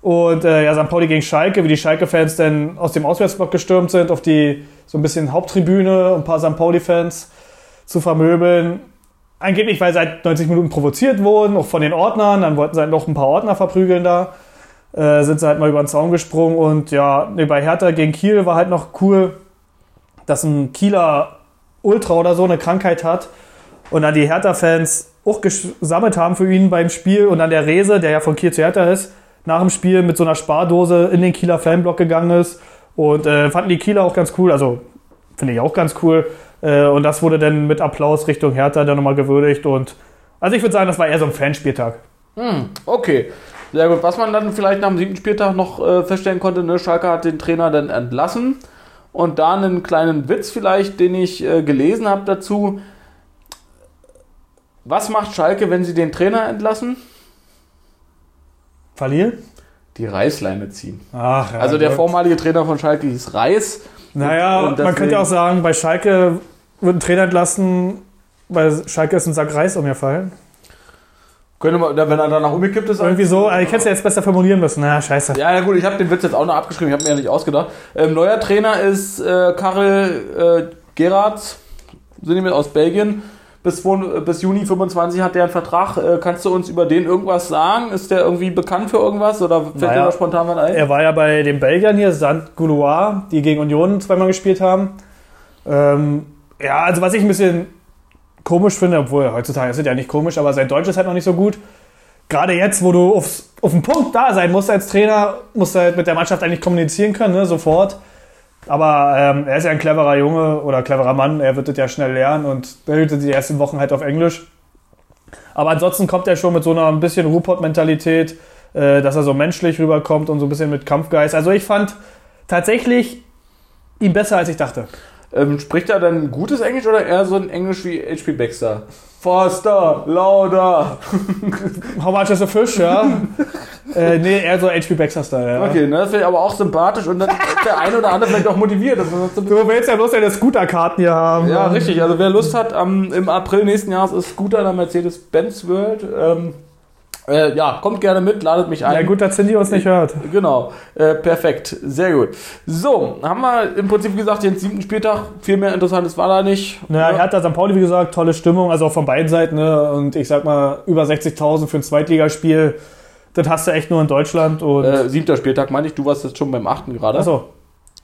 Und äh, ja, St. Pauli gegen Schalke, wie die Schalke-Fans dann aus dem Auswärtsblock gestürmt sind, auf die so ein bisschen Haupttribüne, ein paar St. Pauli-Fans zu vermöbeln. Angeblich, weil seit 90 Minuten provoziert wurden, auch von den Ordnern. Dann wollten sie halt noch ein paar Ordner verprügeln da. Äh, sind sie halt mal über den Zaun gesprungen. Und ja, nee, bei Hertha gegen Kiel war halt noch cool, dass ein Kieler Ultra oder so eine Krankheit hat und dann die Hertha-Fans auch gesammelt haben für ihn beim Spiel und dann der Rese, der ja von Kiel zu Hertha ist, nach dem Spiel mit so einer Spardose in den Kieler Fanblock gegangen ist und äh, fanden die Kieler auch ganz cool, also finde ich auch ganz cool und das wurde dann mit Applaus Richtung Hertha dann nochmal gewürdigt und also ich würde sagen, das war eher so ein Fanspieltag. Hm, okay. Sehr gut. Was man dann vielleicht nach dem siebten Spieltag noch äh, feststellen konnte, ne, Schalke hat den Trainer dann entlassen. Und da einen kleinen Witz vielleicht, den ich äh, gelesen habe dazu. Was macht Schalke, wenn sie den Trainer entlassen? Verlieren? Die Reißleine ziehen. Ach, ja, also der Gott. vormalige Trainer von Schalke hieß Reis. Naja, man könnte auch sagen, bei Schalke wird ein Trainer entlassen, weil Schalke ist ein Sack Reis umgefallen. Könnte man, wenn er danach umgekippt ist. Irgendwie so, also ich hätte es ja jetzt besser formulieren müssen. Na, scheiße. Ja, ja gut, ich habe den Witz jetzt auch noch abgeschrieben, ich habe mir ja nicht ausgedacht. Ähm, neuer Trainer ist äh, Karel äh, Gerards, sind die mit aus Belgien. Bis, vor- bis Juni 25 hat der einen Vertrag. Äh, kannst du uns über den irgendwas sagen? Ist der irgendwie bekannt für irgendwas oder fällt dir Naja, da spontan was ein? Er war ja bei den Belgiern hier, St. Gouloir, die gegen Union zweimal gespielt haben. Ähm, ja, also was ich ein bisschen komisch finde, obwohl heutzutage ist es ja nicht komisch, aber sein Deutsch ist halt noch nicht so gut. Gerade jetzt, wo du aufs, auf den Punkt da sein musst als Trainer, musst du halt mit der Mannschaft eigentlich kommunizieren können, ne, sofort. Aber ähm, er ist ja ein cleverer Junge oder cleverer Mann, er wird das ja schnell lernen und behütet die ersten Wochen halt auf Englisch. Aber ansonsten kommt er schon mit so einer ein bisschen Ruhrpott-Mentalität, äh, dass er so menschlich rüberkommt und so ein bisschen mit Kampfgeist. Also ich fand tatsächlich ihn besser, als ich dachte. Ähm, spricht er dann gutes Englisch oder eher so ein Englisch wie HP Baxter? Faster, lauter. *laughs* How much is a fish, ja? *laughs* äh, nee, eher so HP Baxter-Style, ja. Okay, ne, das finde ich aber auch sympathisch und dann ist der eine oder andere vielleicht auch motiviert. So Du willst ja bloß deine Scooter-Karten hier haben. Ja, richtig. Also wer Lust hat, am, im April nächsten Jahres ist Scooter in der Mercedes-Benz World. Ähm, äh, ja, kommt gerne mit, ladet mich ein. Ja, gut, dass Cindy uns nicht hört. Genau, äh, perfekt, sehr gut. So, haben wir im Prinzip gesagt, den siebten Spieltag, viel mehr Interessantes war da nicht. Naja, Ja. Hertha St. Pauli, wie gesagt, tolle Stimmung, also auch von beiden Seiten. Ne? Und ich sag mal, über 60.000 für ein Zweitligaspiel, das hast du echt nur in Deutschland. Und Äh, siebter Spieltag, meine ich, du warst jetzt schon beim achten gerade. Achso.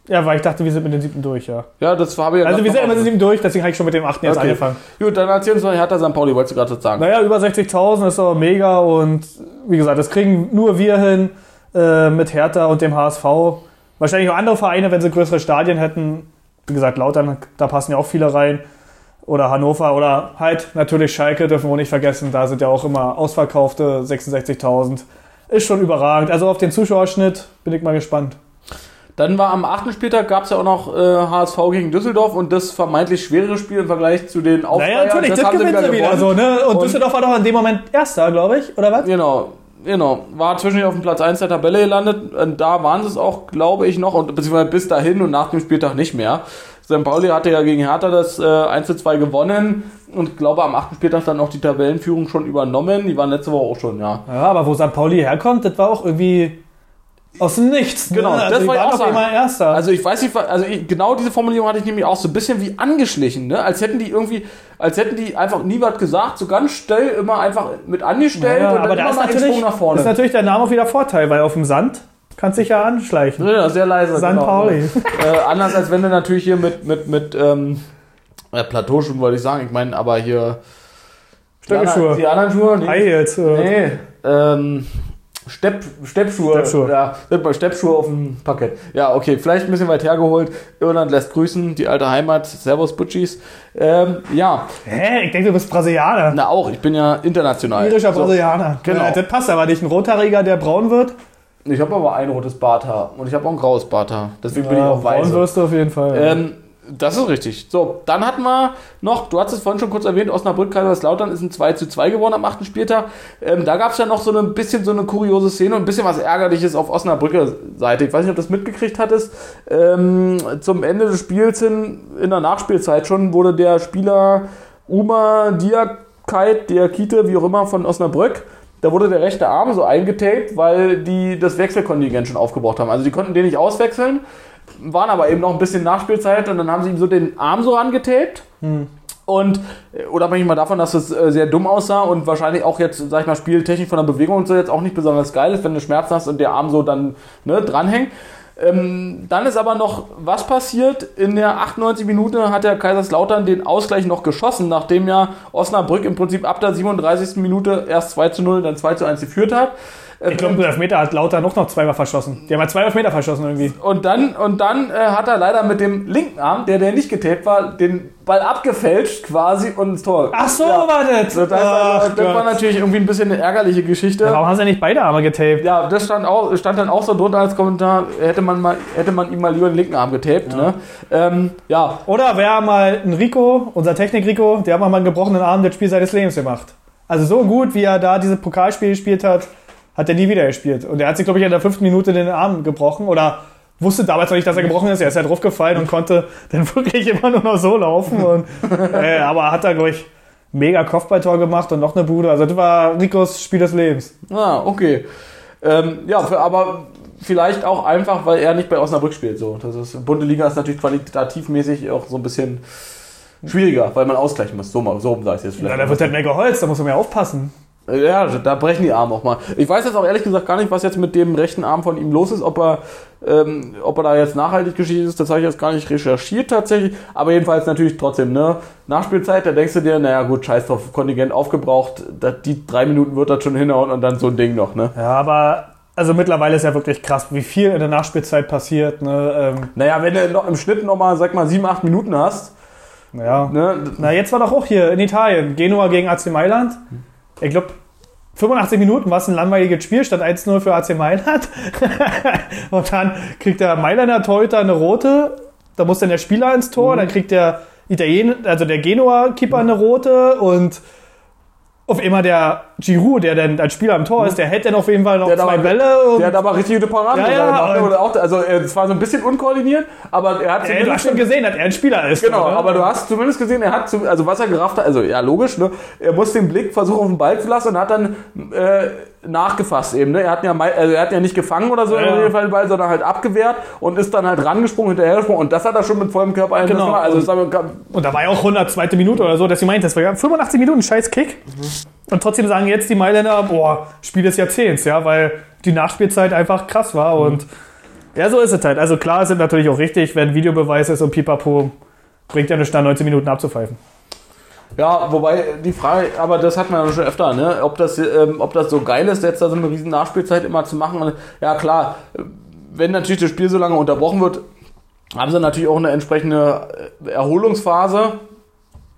Ja, weil ich dachte, wir sind mit den siebten durch, ja. Ja, das habe ich ja Also wir sind immer mit den offen. siebten durch, deswegen habe ich schon mit dem achten jetzt Okay. angefangen. Gut, dann erzähl uns mal Hertha St. Pauli, wolltest du gerade was sagen? Naja, über 60.000 ist aber mega und wie gesagt, das kriegen nur wir hin äh, mit Hertha und dem HSV. Wahrscheinlich auch andere Vereine, wenn sie größere Stadien hätten. Wie gesagt, Lautern, da passen ja auch viele rein. Oder Hannover oder halt natürlich Schalke, dürfen wir nicht vergessen. Da sind ja auch immer ausverkaufte 66.000. Ist schon überragend. Also auf den Zuschauerschnitt bin ich mal gespannt. Dann war am achten Spieltag, gab es ja auch noch äh, HSV gegen Düsseldorf und das vermeintlich schwere Spiel im Vergleich zu den Aufreihern. Naja, natürlich, das, haben gewinnt sie wieder gewonnen. so, ne? Und, Und- Düsseldorf war doch in dem Moment Erster, glaube ich, oder was? Genau, genau. War zwischendurch auf dem Platz 1 der Tabelle gelandet. Und da waren sie es auch, glaube ich, noch, und beziehungsweise bis dahin und nach dem Spieltag nicht mehr. St. Pauli hatte ja gegen Hertha das äh, 1 zu 2 gewonnen und glaube am achten Spieltag dann auch die Tabellenführung schon übernommen. Die waren letzte Woche auch schon, ja. Ja, aber wo St. Pauli herkommt, das war auch irgendwie aus dem Nichts. Ne? Genau, also das die ich waren auch einmal Erster. Also ich weiß nicht, also ich, genau diese Formulierung hatte ich nämlich auch so ein bisschen wie angeschlichen, ne? Als hätten die irgendwie, als hätten die einfach nie was gesagt, so ganz still immer einfach mit angestellt ja, und aber dann da immer ist mal natürlich, nach vorne. ist natürlich der Name auch wieder Vorteil, weil auf dem Sand kannst du dich ja anschleichen. Ja, sehr leise. St. genau. Pauli. Äh, anders als wenn du natürlich hier mit, mit, mit ähm, äh, Plateauschuhen wollte ich sagen. Ich meine, aber hier. Stöckelschuhe. Die anderen Schuhe? Nee. High Heels. äh, nee. Ähm, Stepp, Steppschuhe. Steppschuhe. Ja, sind mal Steppschuhe auf dem Parkett. Ja, okay, vielleicht ein bisschen weit hergeholt. Irland lässt grüßen, die alte Heimat. Servus, Butchis. Ähm, ja, Hä? Ich denke, du bist Brasilianer. na auch, ich bin ja international. Irischer So, Brasilianer. Genau. Ja, das passt aber nicht. Ein Rothaariger, der braun wird. Ich habe aber ein rotes Barthaar und ich habe auch ein graues Barthaar. Deswegen bin ich auch braun weiß. wirst du auf jeden Fall. Ähm, das ist richtig. So, dann hatten wir noch, du hast es vorhin schon kurz erwähnt, Osnabrück Kaiserslautern ist ein 2 zu 2 geworden am achten Spieltag. Ähm, da gab es ja noch so ein bisschen so eine kuriose Szene und ein bisschen was Ärgerliches auf Osnabrücker Seite. Ich weiß nicht, ob du das mitgekriegt hattest. Ähm, zum Ende des Spiels hin, in der Nachspielzeit schon, wurde der Spieler Uma Diakite, Diakite, wie auch immer, von Osnabrück, da wurde der rechte Arm so eingetaped, weil die das Wechselkontingent schon aufgebraucht haben. Also die konnten den nicht auswechseln, waren aber eben noch ein bisschen Nachspielzeit und dann haben sie ihm so den Arm so angetaped. Und äh, unabhängig mal davon, dass es äh, sehr dumm aussah und wahrscheinlich auch jetzt, sag ich mal, Spieltechnik von der Bewegung und so jetzt auch nicht besonders geil ist, wenn du Schmerzen hast und der Arm so dann ne, dranhängt. Ähm, dann ist aber noch was passiert. In der 98 Minute hat der Kaiserslautern den Ausgleich noch geschossen, nachdem ja Osnabrück im Prinzip ab der 37. Minute erst 2 zu 0, dann 2 zu 1 geführt hat. Ich glaube, der Elfmeter hat Lauter noch, noch zweimal verschossen. Die haben ja zwei Elfmeter verschossen irgendwie. Und dann, und dann äh, hat er leider mit dem linken Arm, der, der nicht getaped war, den Ball abgefälscht quasi und ins Tor. Ach so, war das. Das, Ach das war natürlich irgendwie ein bisschen eine ärgerliche Geschichte. Warum haben sie nicht beide Arme getaped? Ja, das stand, auch, stand dann auch so drunter als Kommentar, hätte man, mal, hätte man ihm mal lieber den linken Arm getaped. Ne? Ähm, ja, Oder wer mal ein Rico, unser Technik-Rico, der hat mal einen gebrochenen Arm das Spiel seines Lebens gemacht. Also so gut, wie er da dieses Pokalspiel gespielt hat, hat er nie wieder gespielt. Und er hat sich, glaube ich, in der fünften Minute den Arm gebrochen oder wusste damals noch nicht, dass er gebrochen ist. Er ist ja draufgefallen und konnte dann *laughs* wirklich immer nur noch so laufen. Und, äh, aber hat da, glaube ich, mega Kopfballtor gemacht und noch eine Bude. Also das war Ricos Spiel des Lebens. ah, okay. Ähm, ja, für, aber vielleicht auch einfach, weil er nicht bei Osnabrück spielt. So. Das ist, Bundesliga ist natürlich qualitativmäßig auch so ein bisschen schwieriger, weil man ausgleichen muss. So, mal, so sag ich jetzt vielleicht. Ja, da wird halt mehr geholzt, da muss man mehr aufpassen. Ja, da brechen die Arme auch mal. Ich weiß jetzt auch ehrlich gesagt gar nicht, was jetzt mit dem rechten Arm von ihm los ist, ob er, ähm, ob er da jetzt nachhaltig geschieht ist, das habe ich jetzt gar nicht recherchiert tatsächlich. Aber jedenfalls natürlich trotzdem, ne? Nachspielzeit, da denkst du dir, naja gut, scheiß drauf, Kontingent aufgebraucht, die drei Minuten wird das schon hinhauen und dann so ein Ding noch, ne? Ja, aber also mittlerweile ist ja wirklich krass, wie viel in der Nachspielzeit passiert. Ne? Ähm, Naja, wenn du noch im Schnitt nochmal, sag mal, sieben, acht Minuten hast, ja. ne? Na, jetzt war doch auch hier in Italien. Genua gegen AC Mailand. Ich glaube, 85 Minuten war es ein langweiliges Spiel, statt 1-0 für AC Mailand. *laughs* und dann kriegt der Mailänder Torhüter eine rote. Da muss dann der Spieler ins Tor. Dann kriegt der Italien, also der Genua-Keeper eine rote. Und auf immer der Giroud, der dann als Spieler im Tor ist, der hält dann auf jeden Fall noch Der zwei aber- Bälle. Und Der hat aber richtig gute Paraden Ja, ja, gemacht. also äh, es war so ein bisschen unkoordiniert, aber er hat Ey, du hast schon gesehen, dass er ein Spieler ist. Genau, oder? aber du hast zumindest gesehen, er hat, zum, also was er gerafft hat, also ja logisch, ne, er muss den Blick versuchen auf den Ball zu lassen und hat dann äh, nachgefasst eben. Ne? Er, hat ja, also er hat ja nicht gefangen oder so Ja, ja. in jedem Fall den Ball, sondern halt abgewehrt und ist dann halt rangesprungen, hinterhergesprungen und das hat er schon mit vollem Körper eingesetzt Genau. gemacht. Also Und da war ja auch 102. Minute oder so, dass sie meint, das war ja 85 Minuten scheiß Kick. Und trotzdem sagen jetzt die Mailänder, boah, Spiel des Jahrzehnts, ja, weil die Nachspielzeit einfach krass war. Und ja, so ist es halt. Also klar, es sind natürlich auch richtig, wenn Videobeweis ist und Pipapo, bringt ja nicht da 19 Minuten abzupfeifen. Ja, wobei die Frage, aber das hat man ja schon öfter, ne? ob, das, ähm, ob das so geil ist, jetzt da so eine riesen Nachspielzeit immer zu machen. Ja klar, wenn natürlich das Spiel so lange unterbrochen wird, haben sie natürlich auch eine entsprechende äh, Erholungsphase.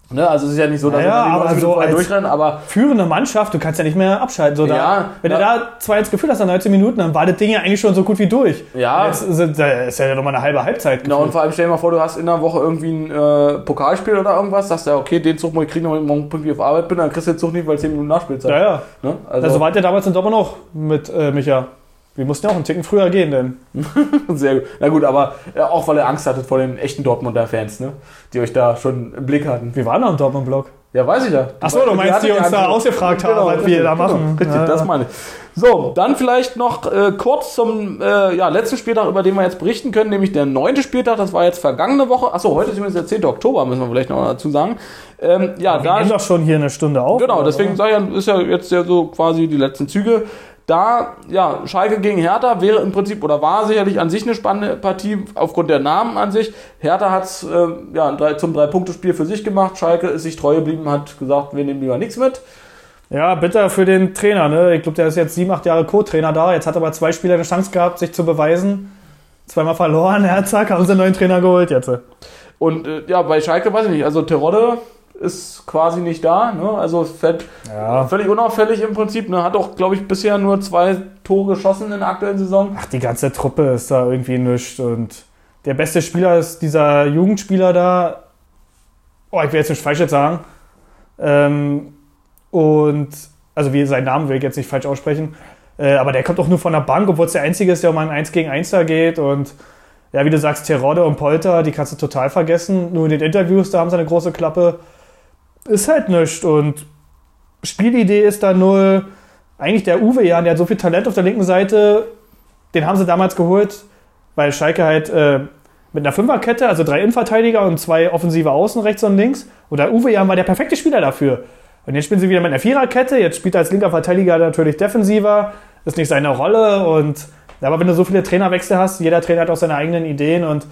Ne? Also es ist ja nicht so, dass Ja, sie dann aber 90 so Minuten frei als- durchrennen, aber Führende Mannschaft, du kannst ja nicht mehr abschalten. So da, Ja, wenn ja. du da zwei ins Gefühl hast nach 19 Minuten, dann war das Ding ja eigentlich schon so gut wie durch. Ja. Jetzt ist, da ist ja nochmal eine halbe Halbzeit. Genau, und vor allem stell dir mal vor, du hast in der Woche irgendwie ein äh, Pokalspiel oder irgendwas, sagst ja, okay, den Zug muss ich kriegen, wenn ich morgen pünktlich auf Arbeit bin, dann kriegst du den Zug nicht, weil 10 Minuten Nachspielzeit. ja, ja. Ne? Also, Also, war ja damals in Dortmund auch mit äh, Micha. Wir mussten ja auch einen Ticken früher gehen, denn. *laughs* sehr gut. Na gut, aber äh, auch weil ihr Angst hattet vor den echten Dortmunder Fans, ne? die euch da schon im Blick hatten. Wir waren noch im Dortmund-Block. Ja, weiß ich ja. Ach so, du meinst, die uns da ausgefragt haben, was wir da machen. Richtig, Ja, das meine ich. So, dann vielleicht noch äh, kurz zum äh, ja, letzten Spieltag, über den wir jetzt berichten können, nämlich der neunte Spieltag, das war jetzt vergangene Woche. Achso, heute ist übrigens der 10. Oktober, müssen wir vielleicht noch dazu sagen. Ähm, ja, Wir da nehmen doch schon hier eine Stunde auf. Genau, deswegen sage ich ist ja jetzt ja so quasi die letzten Züge. Da, ja, Schalke gegen Hertha wäre im Prinzip oder war sicherlich an sich eine spannende Partie aufgrund der Namen an sich. Hertha hat es äh, ja, zum Drei-Punkte-Spiel für sich gemacht. Schalke ist sich treu geblieben, hat gesagt, wir nehmen lieber nichts mit. Ja, bitter für den Trainer. Ne? Ich glaube, der ist jetzt sieben, acht Jahre Co-Trainer da. Jetzt hat aber zwei Spieler eine Chance gehabt, sich zu beweisen. Zweimal verloren. *laughs* Ja, zack, haben sie einen neuen Trainer geholt jetzt. Und äh, ja, bei Schalke weiß ich nicht, also Terodde ist quasi nicht da, ne? also fällt Ja. völlig unauffällig im Prinzip. Ne? Hat auch, glaube ich, bisher nur zwei Tore geschossen in der aktuellen Saison. Ach, die ganze Truppe ist da irgendwie nischt. Und der beste Spieler ist dieser Jugendspieler da. Oh, ich will jetzt nicht falsch jetzt sagen. Ähm, und, also wie seinen Namen will ich jetzt nicht falsch aussprechen. Äh, aber der kommt auch nur von der Bank, obwohl es der Einzige ist, der um ein 1 gegen 1 da geht. Und ja, wie du sagst, Terodde und Polter, die kannst du total vergessen. Nur in den Interviews, da haben sie eine große Klappe. Ist halt nichts. Und Spielidee ist da null. Eigentlich der Uwe Jan, der hat so viel Talent auf der linken Seite, den haben sie damals geholt, weil Schalke halt äh, mit einer Fünferkette, also drei Innenverteidiger und zwei offensive Außen, rechts und links. Und der Uwe Jan war der perfekte Spieler dafür. Und jetzt spielen sie wieder mit einer Viererkette, jetzt spielt er als linker Verteidiger natürlich defensiver, ist nicht seine Rolle und Aber wenn du so viele Trainerwechsel hast, jeder Trainer hat auch seine eigenen Ideen und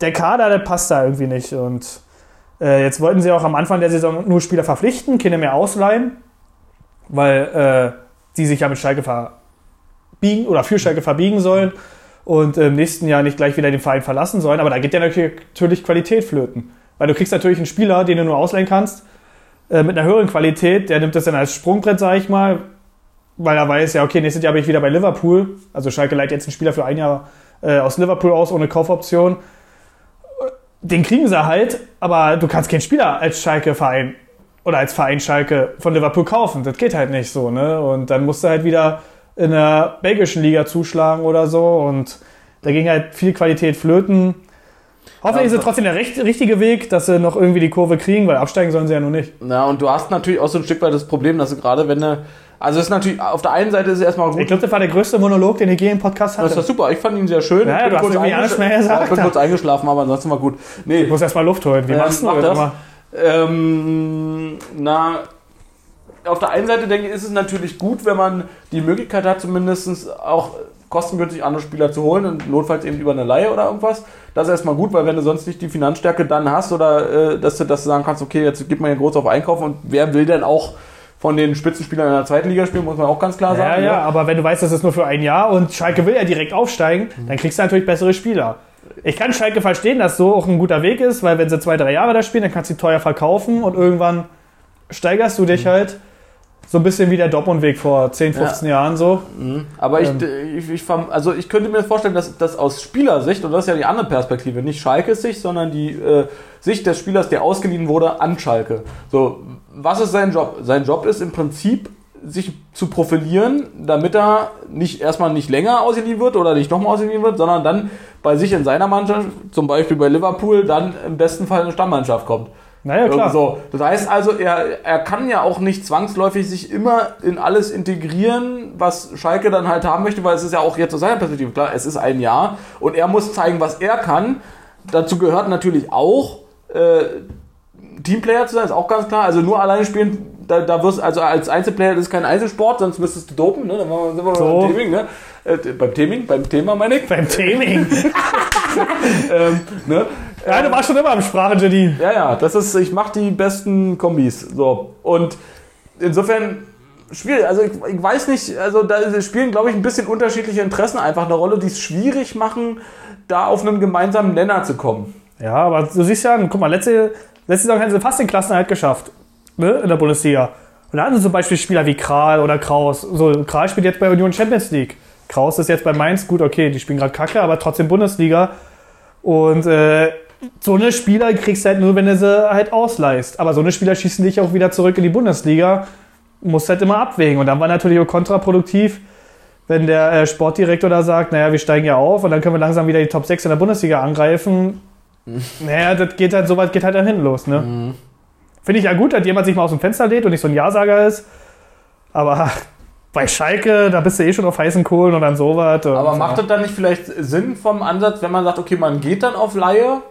der Kader, der passt da irgendwie nicht. Und äh, jetzt wollten sie auch am Anfang der Saison nur Spieler verpflichten, keine mehr ausleihen, weil äh, die sich ja mit Schalke verbiegen oder für Schalke verbiegen sollen und im nächsten Jahr nicht gleich wieder den Verein verlassen sollen. Aber da geht ja natürlich Qualität flöten. Weil du kriegst natürlich einen Spieler, den du nur ausleihen kannst, äh, mit einer höheren Qualität, der nimmt das dann als Sprungbrett, sag ich mal, weil er weiß, ja, okay, nächstes Jahr bin ich wieder bei Liverpool. Also Schalke leiht jetzt einen Spieler für ein Jahr äh, aus Liverpool aus, ohne Kaufoption. Den kriegen sie halt, aber du kannst keinen Spieler als Schalke-Verein oder als Verein Schalke von Liverpool kaufen. Das geht halt nicht so, ne? Und dann musst du halt wieder in der belgischen Liga zuschlagen oder so und da ging halt viel Qualität flöten. Hoffentlich ist es trotzdem der recht, richtige Weg, dass sie noch irgendwie die Kurve kriegen, weil absteigen sollen sie ja nur nicht. Na, und du hast natürlich auch so ein Stück weit das Problem, dass du gerade, wenn du. Also, es ist natürlich, auf der einen Seite ist es erstmal gut. Ich glaube, das war der größte Monolog, den ich je im Podcast hatte. Das war super, ich fand ihn sehr schön. Ja, ich du hast kurz eingesch- mehr. Ja, ich bin kurz eingeschlafen, aber ansonsten war gut. Nee, Ich muss erstmal Luft holen. Wie Ähm, machst du das? immer? Ähm, na, auf der einen Seite denke ich, ist es natürlich gut, wenn man die Möglichkeit hat, zumindest auch kostengünstig andere Spieler zu holen und notfalls eben über eine Laie oder irgendwas. Das ist erstmal gut, weil wenn du sonst nicht die Finanzstärke dann hast oder äh, dass, du, dass du sagen kannst, okay, jetzt gibt man hier groß auf Einkaufen und wer will denn auch von den Spitzenspielern in der zweiten Liga spielen, muss man auch ganz klar Ja, sagen. ja, ne? aber wenn du weißt, das ist nur für ein Jahr und Schalke will ja direkt aufsteigen, dann kriegst du natürlich bessere Spieler. Ich kann Schalke verstehen, dass so auch ein guter Weg ist, weil wenn sie zwei, drei Jahre da spielen, dann kannst du sie teuer verkaufen und irgendwann steigerst du dich Mhm. halt so ein bisschen wie der Dortmund-Weg vor 10, 15 Jahren so. Mhm. Aber ich, ich, ich, verm- also ich könnte mir vorstellen, dass das aus Spielersicht, und das ist ja die andere Perspektive, nicht Schalkes Sicht, sondern die äh, Sicht des Spielers, der ausgeliehen wurde an Schalke. So, was ist sein Job? Sein Job ist im Prinzip, sich zu profilieren, damit er nicht erstmal nicht länger ausgeliehen wird oder nicht nochmal ausgeliehen wird, sondern dann bei sich in seiner Mannschaft, zum Beispiel bei Liverpool, dann im besten Fall eine Stammmannschaft kommt. Naja, klar. So, das heißt also, er, er kann ja auch nicht zwangsläufig sich immer in alles integrieren, was Schalke dann halt haben möchte, weil es ist ja auch jetzt aus seiner Perspektive klar, es ist ein Jahr und er muss zeigen, was er kann. Dazu gehört natürlich auch äh, Teamplayer zu sein, ist auch ganz klar. Also nur alleine spielen, da, da wirst also als Einzelplayer, das ist kein Einzelsport, sonst müsstest du dopen, ne? Dann sind wir So. beim Theming, ne? Äh, beim Theming, beim Thema meine ich. Beim Taming. *laughs* Ähm, ne? Ja, du warst schon immer im Sprachengenie. Ja, ja, das ist, ich mache die besten Kombis. So. Und insofern schwierig. Also ich, ich weiß nicht, also da spielen, glaube ich, ein bisschen unterschiedliche Interessen einfach eine Rolle, die es schwierig machen, da auf einen gemeinsamen Nenner zu kommen. Ja, aber du siehst ja, guck mal, letzte, letzte Saison hätten sie fast den Klassenerhalt geschafft. Ne, in der Bundesliga. Und da hatten sie zum Beispiel Spieler wie Kral oder Kraus. So, Kral spielt jetzt bei Union Champions League. Kraus ist jetzt bei Mainz, gut, okay, die spielen gerade Kacke, aber trotzdem Bundesliga. Und äh, so eine Spieler kriegst du halt nur, wenn du sie halt ausleihst. Aber so eine Spieler schießen dich auch wieder zurück in die Bundesliga. Musst halt immer abwägen. Und dann war natürlich auch kontraproduktiv, wenn der äh, Sportdirektor da sagt, naja, wir steigen ja auf und dann können wir langsam wieder die Top 6 in der Bundesliga angreifen. *laughs* Naja, das geht halt, so weit geht halt dann hinten los, ne? Finde ich ja gut, dass jemand sich mal aus dem Fenster lädt und nicht so ein Ja-Sager ist. Aber *laughs* bei Schalke, da bist du eh schon auf heißen Kohlen und dann sowas. Aber macht ja. das dann nicht vielleicht Sinn vom Ansatz, wenn man sagt, okay, man geht dann auf Laie,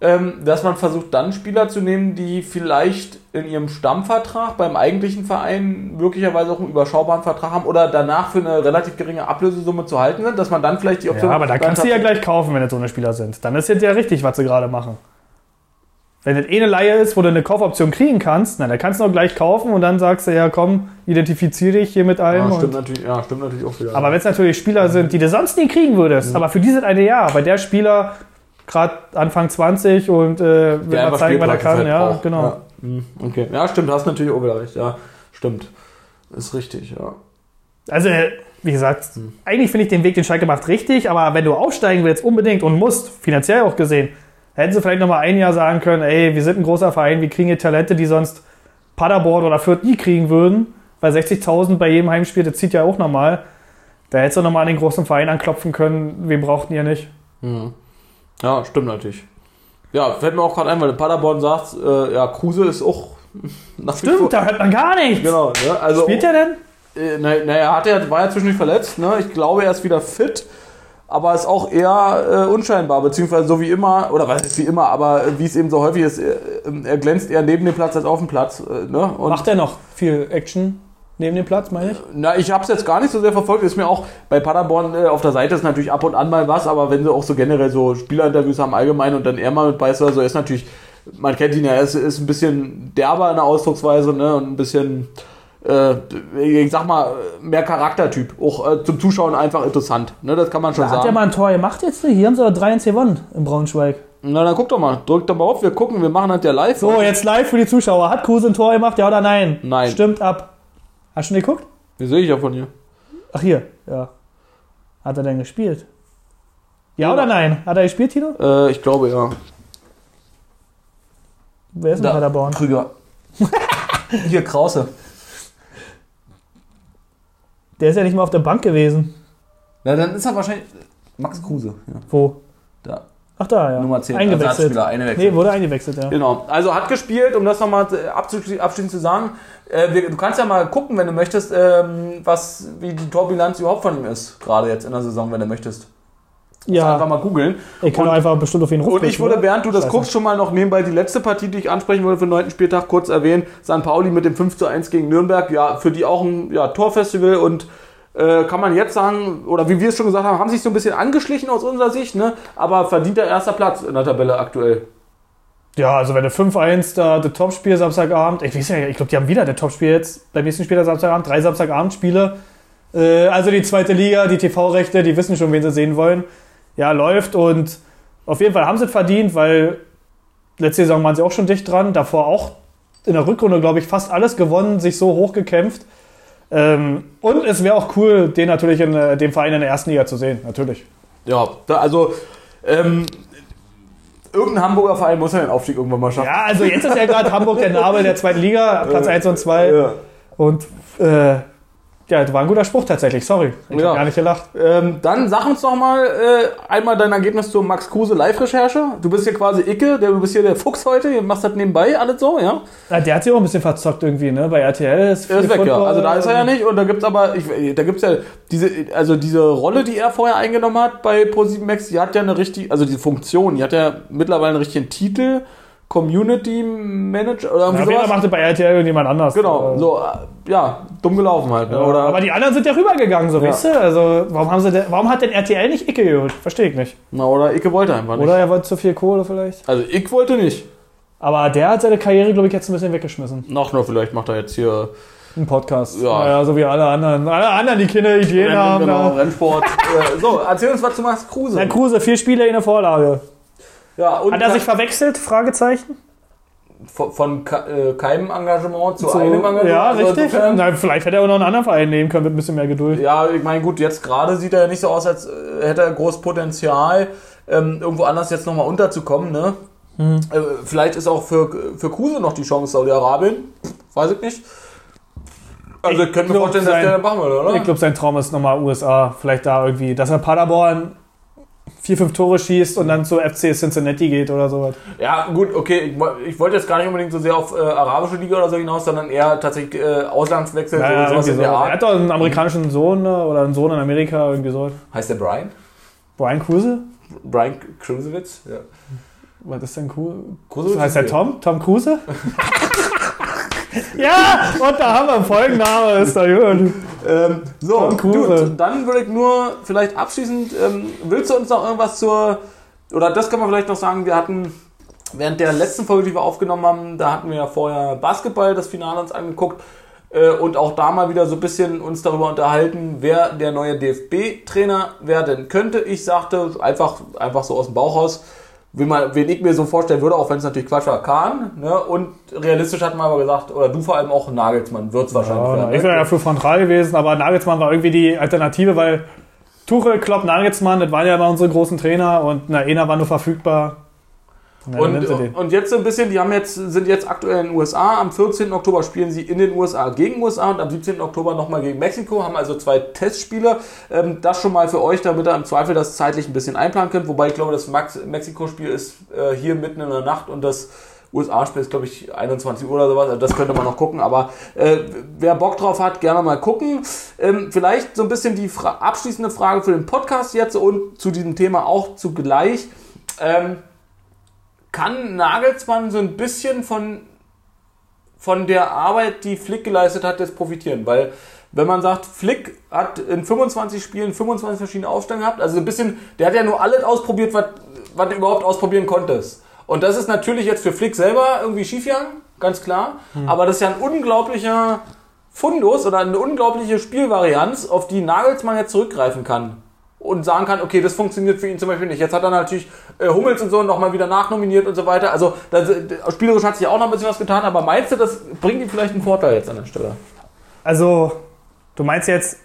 ähm, dass man versucht, dann Spieler zu nehmen, die vielleicht in ihrem Stammvertrag beim eigentlichen Verein möglicherweise auch einen überschaubaren Vertrag haben oder danach für eine relativ geringe Ablösesumme zu halten sind, dass man dann vielleicht die Ja, aber da kannst du ja gleich kaufen, wenn das so eine Spieler sind. Dann ist jetzt ja richtig, was sie gerade machen. Wenn das eh eine Leihe ist, wo du eine Kaufoption kriegen kannst, na, dann kannst du auch gleich kaufen und dann sagst du, ja komm, identifiziere dich hier mit allem. Ja, stimmt, natürlich, ja, stimmt natürlich auch wieder. Aber wenn es natürlich Spieler sind, die du sonst nie kriegen würdest, Mhm. aber für dieses eine Jahr, weil der Spieler gerade Anfang 20 und äh, will mal zeigen, was er kann, halt ja, braucht. genau. Ja. Hm, Okay. Ja, stimmt, hast natürlich auch wieder recht. Ja, stimmt. Ist richtig, ja. Also, wie gesagt, Hm. eigentlich finde ich den Weg, den Schalke macht, richtig, aber wenn du aufsteigen willst, unbedingt und musst, finanziell auch gesehen, hätten sie vielleicht nochmal ein Jahr sagen können, ey, wir sind ein großer Verein, wir kriegen hier Talente, die sonst Paderborn oder Fürth nie kriegen würden, weil 60.000 bei jedem Heimspiel, das zieht ja auch nochmal. Da hättest du nochmal an den großen Verein anklopfen können, wen brauchten ihr nicht? Mhm. Ja, stimmt natürlich. Ja, fällt mir auch gerade ein, weil du Paderborn sagst, äh, ja, Kruse ist auch *laughs* nach wie vor- Stimmt, da hört man gar nichts. Genau, ne? Also, Spielt der denn? Äh, na- Naja, hat er, war ja zwischendurch verletzt, ne? Ich glaube, er ist wieder fit, aber ist auch eher äh, unscheinbar, beziehungsweise so wie immer, oder was ist wie immer, aber äh, wie es eben so häufig ist, er, er glänzt eher neben dem Platz als auf dem Platz. Äh, ne? Und Macht er noch viel Action? Neben dem Platz, meine ich? Na, ich habe es jetzt gar nicht so sehr verfolgt. Ist mir auch bei Paderborn äh, auf der Seite ist natürlich ab und an mal was, aber wenn sie auch so generell so Spielerinterviews haben allgemein und dann er mal mit beißt oder so, ist natürlich, man kennt ihn ja, er ist, ist ein bisschen derber in der Ausdrucksweise ne, und ein bisschen, äh, ich sag mal, mehr Charaktertyp. Auch äh, zum Zuschauen einfach interessant. Ne, das kann man schon Da hat sagen. ja mal ein Tor gemacht jetzt. ne? Hier haben sie doch 3 1 gewonnen in Braunschweig. Na, dann guck doch mal. Drück doch mal auf, wir gucken, wir machen das ja live. So, jetzt live für die Zuschauer. Hat Kruse ein Tor gemacht, ja oder nein? Nein. Stimmt ab. Hast du schon geguckt? Wie sehe ich ja von hier? Ach, hier. Ja. Hat er denn gespielt? Ja, Ja. oder nein? Hat er gespielt, Tino? Äh, ich glaube ja. Wer ist denn Da. Paderborn? Krüger. *laughs* hier, Krause. Der ist ja nicht mal auf der Bank gewesen. Na, dann ist er wahrscheinlich Max Kruse. Ja. Wo? Da. Ach, da, ja. Nummer 10. Eingewechselt. Ersatzspieler, eingewechselt. Nee, wurde eingewechselt, ja. Genau. Also hat gespielt, um das nochmal abschließend zu sagen. Äh, wir, du kannst ja mal gucken, wenn du möchtest, ähm, was, wie die Torbilanz überhaupt von ihm ist. Gerade jetzt in der Saison, wenn du möchtest. Einfach Ja, mal googeln. ich kann Und- einfach bestimmt auf ihn rufen. Und ich würde, während du das Scheiße. guckst, schon mal noch nebenbei die letzte Partie, die ich ansprechen wollte für den neunten Spieltag, kurz erwähnen. St. Pauli mit dem 5 zu 1 gegen Nürnberg. Ja, für die auch ein ja, Torfestival und äh, kann man jetzt sagen, oder wie wir es schon gesagt haben, haben sich so ein bisschen angeschlichen aus unserer Sicht, ne? aber verdient der erster Platz in der Tabelle aktuell. Ja, also wenn du 5-1 da das Topspiel Samstagabend, ich weiß ja, ich glaube, die haben wieder das Topspiel jetzt beim nächsten Spiel Samstagabend, drei Samstagabendspiele. Äh, also die zweite Liga, die TV-Rechte, die wissen schon, wen sie sehen wollen. Ja, läuft und auf jeden Fall haben sie es verdient, weil letzte Saison waren sie auch schon dicht dran, davor auch in der Rückrunde, glaube ich, fast alles gewonnen, sich so hochgekämpft. Ähm, und es wäre auch cool, den natürlich in äh, dem Verein in der ersten Liga zu sehen, natürlich. Ja, da, also ähm, irgendein Hamburger Verein muss ja den Aufstieg irgendwann mal schaffen. Ja, also jetzt ist ja gerade Hamburg der Nabel der zweiten Liga, Platz 1 und 2. Ja. Und äh, ja, das war ein guter Spruch tatsächlich, sorry. Ich Ja. hab gar nicht gelacht. Ähm, dann sag uns doch mal äh, einmal dein Ergebnis zur Max Kruse Live-Recherche. Du bist hier quasi Icke, der, du bist hier der Fuchs heute, du machst das nebenbei alles so, ja? Ja, der hat sich auch ein bisschen verzockt irgendwie, ne? Bei RTL ist Er ist weg, ja. Football. Also da ist er ja nicht und da gibt's aber, ich, da gibt's ja diese, also diese Rolle, die er vorher eingenommen hat bei Pro7 Max, die hat ja eine richtige, also diese Funktion, die hat ja mittlerweile einen richtigen Titel, Community Manager oder Ja, irgendwie Fall sowas. machte bei RTL irgendjemand anders. Genau, Äh, so, ja, dumm gelaufen halt. Ne? Ja, Oder, aber die anderen sind ja rübergegangen, so, Ja. weißt du? Also, warum, haben sie denn, warum hat denn RTL nicht Icke geholt? Verstehe ich nicht. na, oder Icke wollte einfach nicht. Oder er wollte zu viel Kohle vielleicht. Also ich wollte nicht. Aber der hat seine Karriere, glaube ich, jetzt ein bisschen weggeschmissen. Noch nur, vielleicht macht er jetzt hier Ein Podcast. Ja. Naja, so wie alle anderen. Alle anderen, die keine Ideen Rennen, haben. genau, da. Rennsport. *laughs* äh, so, erzähl uns was zu Max Kruse. Herr Kruse, vier Spiele in der Vorlage. Ja, und Hat er sich verwechselt? Fragezeichen. von, von äh, keinem Engagement zu So, einem Engagement? ja, Also richtig. insofern- Na, vielleicht hätte er auch noch einen anderen Verein nehmen können mit ein bisschen mehr Geduld. Ja, ich meine, gut, jetzt gerade sieht er ja nicht so aus, als äh, hätte er groß Potenzial, ähm, irgendwo anders jetzt nochmal unterzukommen, ne? Hm. Äh, vielleicht ist auch für, für Kruse noch die Chance Saudi-Arabien. Weiß ich nicht. Also, Ich könnte mir vorstellen, dass der machen würde, oder? Ich glaube, sein Traum ist nochmal USA. Vielleicht da irgendwie, dass er Paderborn vier, fünf Tore schießt und dann zu FC Cincinnati geht oder sowas. Ja, gut, okay. Ich, ich wollte jetzt gar nicht unbedingt so sehr auf äh, arabische Liga oder so hinaus, sondern eher tatsächlich äh, Auslandswechsel, Naja, so, sowas in der Er Art. hat doch einen amerikanischen Sohn ne? oder einen Sohn in Amerika, irgendwie so. Heißt der Brian? Brian Kruse? Brian Krusewitz? Ja. Was ist denn Kruse? Krusewitz Heißt der Tom? Tom Kruse? *laughs* ja, und da haben wir einen Folgenname, ist da gut. Ähm, so, gut, dann würde ich nur vielleicht abschließend, ähm, willst du uns noch irgendwas zur, oder das kann man vielleicht noch sagen, wir hatten während der letzten Folge, die wir aufgenommen haben, da hatten wir ja vorher Basketball, das Finale uns angeguckt äh, und auch da mal wieder so ein bisschen uns darüber unterhalten, wer der neue DFB-Trainer werden könnte. Ich sagte einfach, einfach so aus dem Bauch raus, wie man, wen ich mir so vorstellen würde, auch wenn es natürlich Quatsch war, Kahn. Ne? Und realistisch hatten wir aber gesagt, oder du vor allem auch Nagelsmann wird es wahrscheinlich Ja, werden. ich ne? wäre ja für Gaal gewesen, aber Nagelsmann war irgendwie die Alternative, weil Tuchel, Klopp, Nagelsmann, das waren ja immer unsere großen Trainer und na, einer war nur verfügbar. Und, und jetzt so ein bisschen, die haben jetzt, sind jetzt aktuell in den USA. Am 14. Oktober spielen sie in den USA gegen USA und am 17. Oktober nochmal gegen Mexiko. Haben also zwei Testspiele. Ähm, das schon mal für euch, damit ihr im Zweifel das zeitlich ein bisschen einplanen könnt. Wobei ich glaube, das Mexiko-Spiel ist äh, hier mitten in der Nacht und das USA-Spiel ist, glaube ich, 21 Uhr oder sowas. Also das könnte man noch gucken. Aber äh, wer Bock drauf hat, gerne mal gucken. Ähm, vielleicht so ein bisschen die Fra abschließende Frage für den Podcast jetzt und zu diesem Thema auch zugleich. Ähm, kann Nagelsmann so ein bisschen von von der Arbeit, die Flick geleistet hat, jetzt profitieren? Weil, wenn man sagt, Flick hat in 25 Spielen 25 verschiedene Aufstellungen gehabt, also ein bisschen, der hat ja nur alles ausprobiert, was, was du überhaupt ausprobieren konntest. Und das ist natürlich jetzt für Flick selber irgendwie schiefgegangen, ganz klar. Aber das ist ja ein unglaublicher Fundus oder eine unglaubliche Spielvarianz, auf die Nagelsmann jetzt zurückgreifen kann. Und sagen kann, okay, das funktioniert für ihn zum Beispiel nicht. Jetzt hat er natürlich äh, Hummels und so nochmal wieder nachnominiert und so weiter. Also das, spielerisch hat sich auch noch ein bisschen was getan, aber meinst du, das bringt ihm vielleicht einen Vorteil jetzt an der Stelle? Also, du meinst jetzt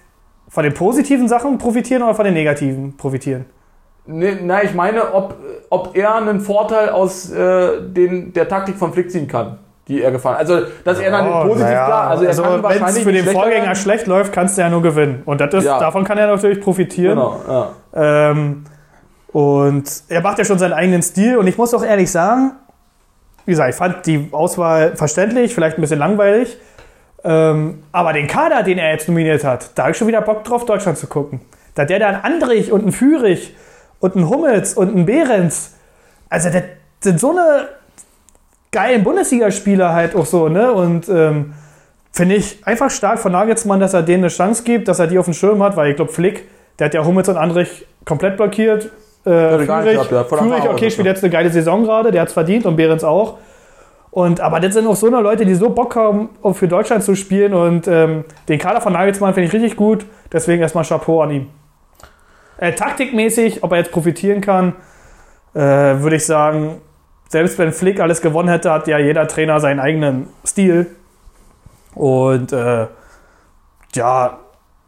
von den positiven Sachen profitieren oder von den negativen profitieren? Ne, na, ich meine, ob, ob er einen Vorteil aus äh, den, der Taktik von Flick ziehen kann, die er gefallen Also, dass er dann Oh, positiv klar, also er also wenn es für den Vorgänger werden. schlecht läuft, kannst du ja nur gewinnen. Und das ist, Ja. davon kann er natürlich profitieren. Genau, ja. Ähm, und er macht ja schon seinen eigenen Stil. Und ich muss auch ehrlich sagen, wie gesagt, ich fand die Auswahl verständlich, vielleicht ein bisschen langweilig. Ähm, aber den Kader, den er jetzt nominiert hat, da habe ich schon wieder Bock drauf, Deutschland zu gucken. Da hat der da einen Andrich und einen Führig und einen Hummels und einen Behrens. Also das sind so eine geilen Bundesligaspieler halt auch so, ne? Und ähm, finde ich einfach stark von Nagelsmann, dass er denen eine Chance gibt, dass er die auf dem Schirm hat, weil ich glaube, Flick, der hat ja Hummels und Andrich komplett blockiert. Äh, Führig, ja, okay, spielt jetzt eine geile Saison gerade, der hat es verdient und Behrens auch. Und, aber das sind auch so eine Leute, die so Bock haben, um für Deutschland zu spielen. Und ähm, den Kader von Nagelsmann finde ich richtig gut. Deswegen erstmal Chapeau an ihm. Äh, taktikmäßig, ob er jetzt profitieren kann, äh, würde ich sagen, selbst wenn Flick alles gewonnen hätte, hat ja jeder Trainer seinen eigenen Stil. Und äh, ja,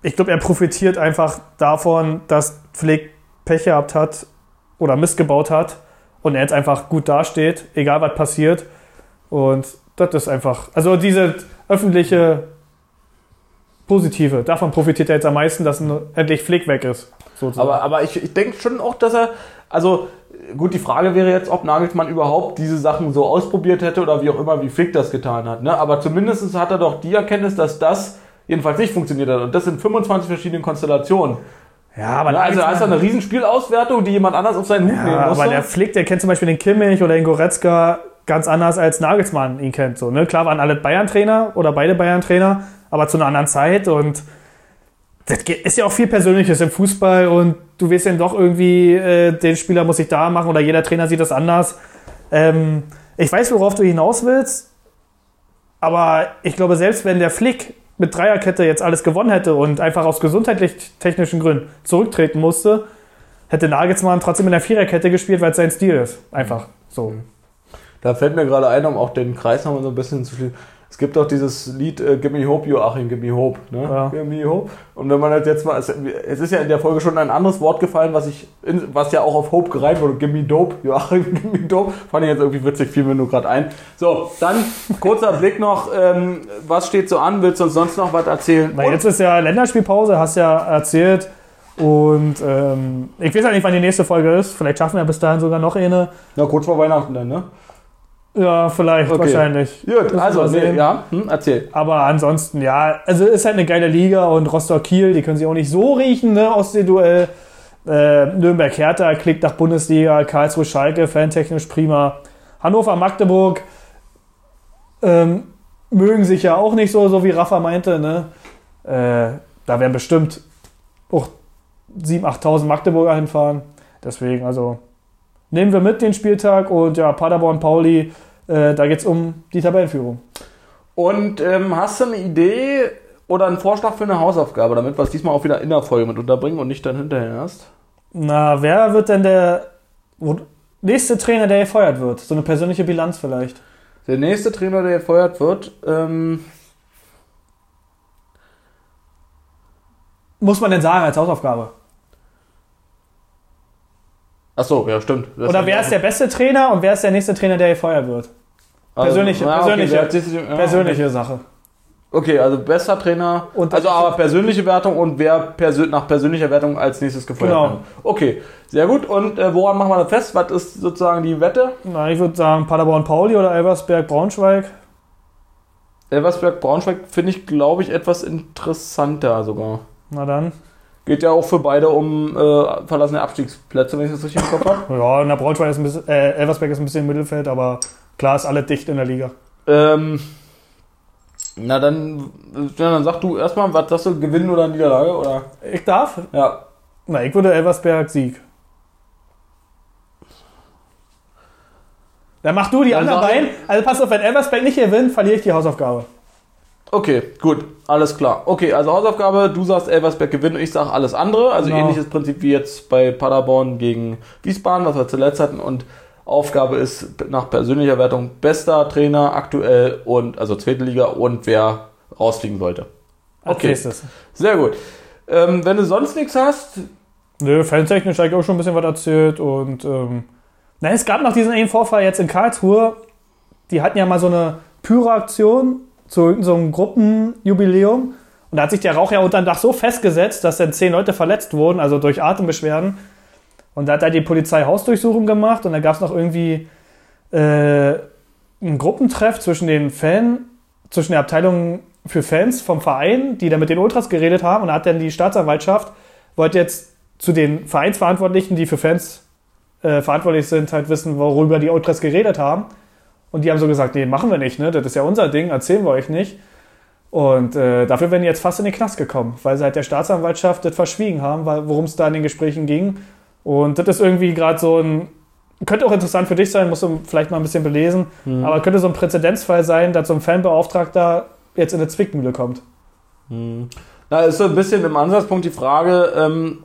ich glaube, er profitiert einfach davon, dass Flick Pech gehabt hat oder Mist gebaut hat und er jetzt einfach gut dasteht, egal was passiert. Und das ist einfach, also diese öffentliche Positive, davon profitiert er jetzt am meisten, dass endlich Flick weg ist. Sozusagen. Aber, aber ich, ich denke schon auch, dass er, also gut, die Frage wäre jetzt, ob Nagelsmann überhaupt diese Sachen so ausprobiert hätte oder wie auch immer, wie Flick das getan hat. Ne? Aber zumindest hat er doch die Erkenntnis, dass das jedenfalls nicht funktioniert hat. Und das in 25 verschiedenen Konstellationen. ja, aber Ne? Also ist da eine Riesenspielauswertung, die jemand anders auf seinen Hut nehmen Ja, muss. aber der Flick, der kennt zum Beispiel den Kimmich oder den Goretzka ganz anders als Nagelsmann ihn kennt. So, ne? Klar waren alle Bayern-Trainer oder beide Bayern-Trainer, aber zu einer anderen Zeit und das ist ja auch viel Persönliches im Fußball und du weißt ja doch irgendwie, äh, den Spieler muss ich da machen oder jeder Trainer sieht das anders. Ähm, ich weiß, worauf du hinaus willst, aber ich glaube, selbst wenn der Flick mit Dreierkette jetzt alles gewonnen hätte und einfach aus gesundheitlich-technischen Gründen zurücktreten musste, hätte Nagelsmann trotzdem in der Viererkette gespielt, weil es sein Stil ist. Einfach so. Da fällt mir gerade ein, um auch den Kreis nochmal so ein bisschen zu schließen. Es gibt auch dieses Lied äh, Give Me Hope, Joachim, Give Me Hope. Ne? Ja. Give Me Hope. Und wenn man das jetzt mal, es, es ist ja in der Folge schon ein anderes Wort gefallen, was ich, in, was ja auch auf Hope gereimt wurde. Give Me Dope, Joachim, *laughs* Give Me Dope. Fand ich jetzt irgendwie witzig, fiel mir nur gerade ein. So, dann kurzer Blick noch, ähm, was steht so an? Willst du uns sonst noch was erzählen? Weil jetzt ist ja Länderspielpause, hast ja erzählt. Und ähm, ich weiß ja nicht, wann die nächste Folge ist. Vielleicht schaffen wir bis dahin sogar noch eine. Na, kurz vor Weihnachten dann, ne? Ja, vielleicht, Okay. wahrscheinlich. Gut, also, nee, ja, hm, erzähl. Aber ansonsten, ja, also ist halt eine geile Liga und Rostock-Kiel, die können sich auch nicht so riechen, ne, aus dem Duell. Äh, Nürnberg-Hertha klickt nach Bundesliga, Karlsruhe-Schalke, fantechnisch prima. Hannover-Magdeburg ähm, mögen sich ja auch nicht so, so wie Rafa meinte, ne. Äh, da werden bestimmt auch 7.000, 8.000 Magdeburger hinfahren. Deswegen, also nehmen wir mit den Spieltag und ja, Paderborn, Pauli, äh, da geht's um die Tabellenführung. Und ähm, hast du eine Idee oder einen Vorschlag für eine Hausaufgabe, damit wir es diesmal auch wieder in der Folge mit unterbringen und nicht dann hinterher erst? Na, wer wird denn der nächste Trainer, der gefeuert wird? So eine persönliche Bilanz vielleicht. Der nächste Trainer, der gefeuert wird, ähm, Muss man denn sagen als Hausaufgabe? Achso, ja, stimmt. Das Oder wer ist der beste Trainer und wer ist der nächste Trainer, der gefeuert wird? Also, persönliche- okay, persönliche- wer ja, Persönliche Sache. Okay, also bester Trainer, Und- also aber persönliche Wertung und wer persö nach persönlicher Wertung als nächstes gefeuert Genau. wird. Okay, sehr gut. Und äh, woran machen wir das fest? Was ist sozusagen die Wette? Na, ich würde sagen Paderborn, Pauli oder Elversberg, Braunschweig. Elversberg, Braunschweig finde ich, glaube ich, etwas interessanter sogar. Na dann. Geht ja auch für beide um äh, verlassene Abstiegsplätze, wenn ich das richtig im Kopf habe. Ja, na, Braunschweig ist ein bisschen, äh, Elversberg ist ein bisschen im Mittelfeld, aber klar ist alle dicht in der Liga. Ähm, Na dann, ja, dann sag du erstmal, was sagst du, Gewinnen oder Niederlage? Oder? Ich darf? Ja. Na, ich würde Elversberg Sieg. Dann mach du die Dann anderen beiden. Also pass auf, wenn Elversberg nicht gewinnt, verliere ich die Hausaufgabe. Okay, gut, alles klar. Okay, also Hausaufgabe, du sagst Elversberg gewinnen, ich sag alles andere. Also Genau. ähnliches Prinzip wie jetzt bei Paderborn gegen Wiesbaden, was wir zuletzt hatten. Und Aufgabe ist nach persönlicher Wertung bester Trainer aktuell und also zweite Liga und wer rausfliegen sollte. Okay. Sehr gut. Ähm, wenn du sonst nichts hast, Nö, fantechnisch habe ich auch schon ein bisschen was erzählt und ähm, nein, es gab noch diesen einen Vorfall jetzt in Karlsruhe. Die hatten ja mal so eine Pyro-Aktion zu irgendeinem so Gruppenjubiläum und da hat sich der Rauch ja unter dem Dach so festgesetzt, dass dann zehn Leute verletzt wurden, also durch Atembeschwerden. Und da hat da die Polizei Hausdurchsuchung gemacht und da gab es noch irgendwie äh, einen Gruppentreff zwischen den Fan, zwischen der Abteilung für Fans vom Verein, die da mit den Ultras geredet haben und da hat dann die Staatsanwaltschaft wollte jetzt zu den Vereinsverantwortlichen, die für Fans äh, verantwortlich sind, halt wissen, worüber die Ultras geredet haben. Und die haben so gesagt, nee, machen wir nicht, ne? Das ist ja unser Ding, erzählen wir euch nicht. Und äh, dafür werden die jetzt fast in den Knast gekommen, weil sie halt der Staatsanwaltschaft das verschwiegen haben, weil- worum es da in den Gesprächen ging. Und das ist irgendwie gerade so ein, könnte auch interessant für dich sein, musst du vielleicht mal ein bisschen belesen, aber könnte so ein Präzedenzfall sein, dass so ein Fanbeauftragter jetzt in eine Zwickmühle kommt. Da ist so ein bisschen im Ansatzpunkt die Frage, ähm,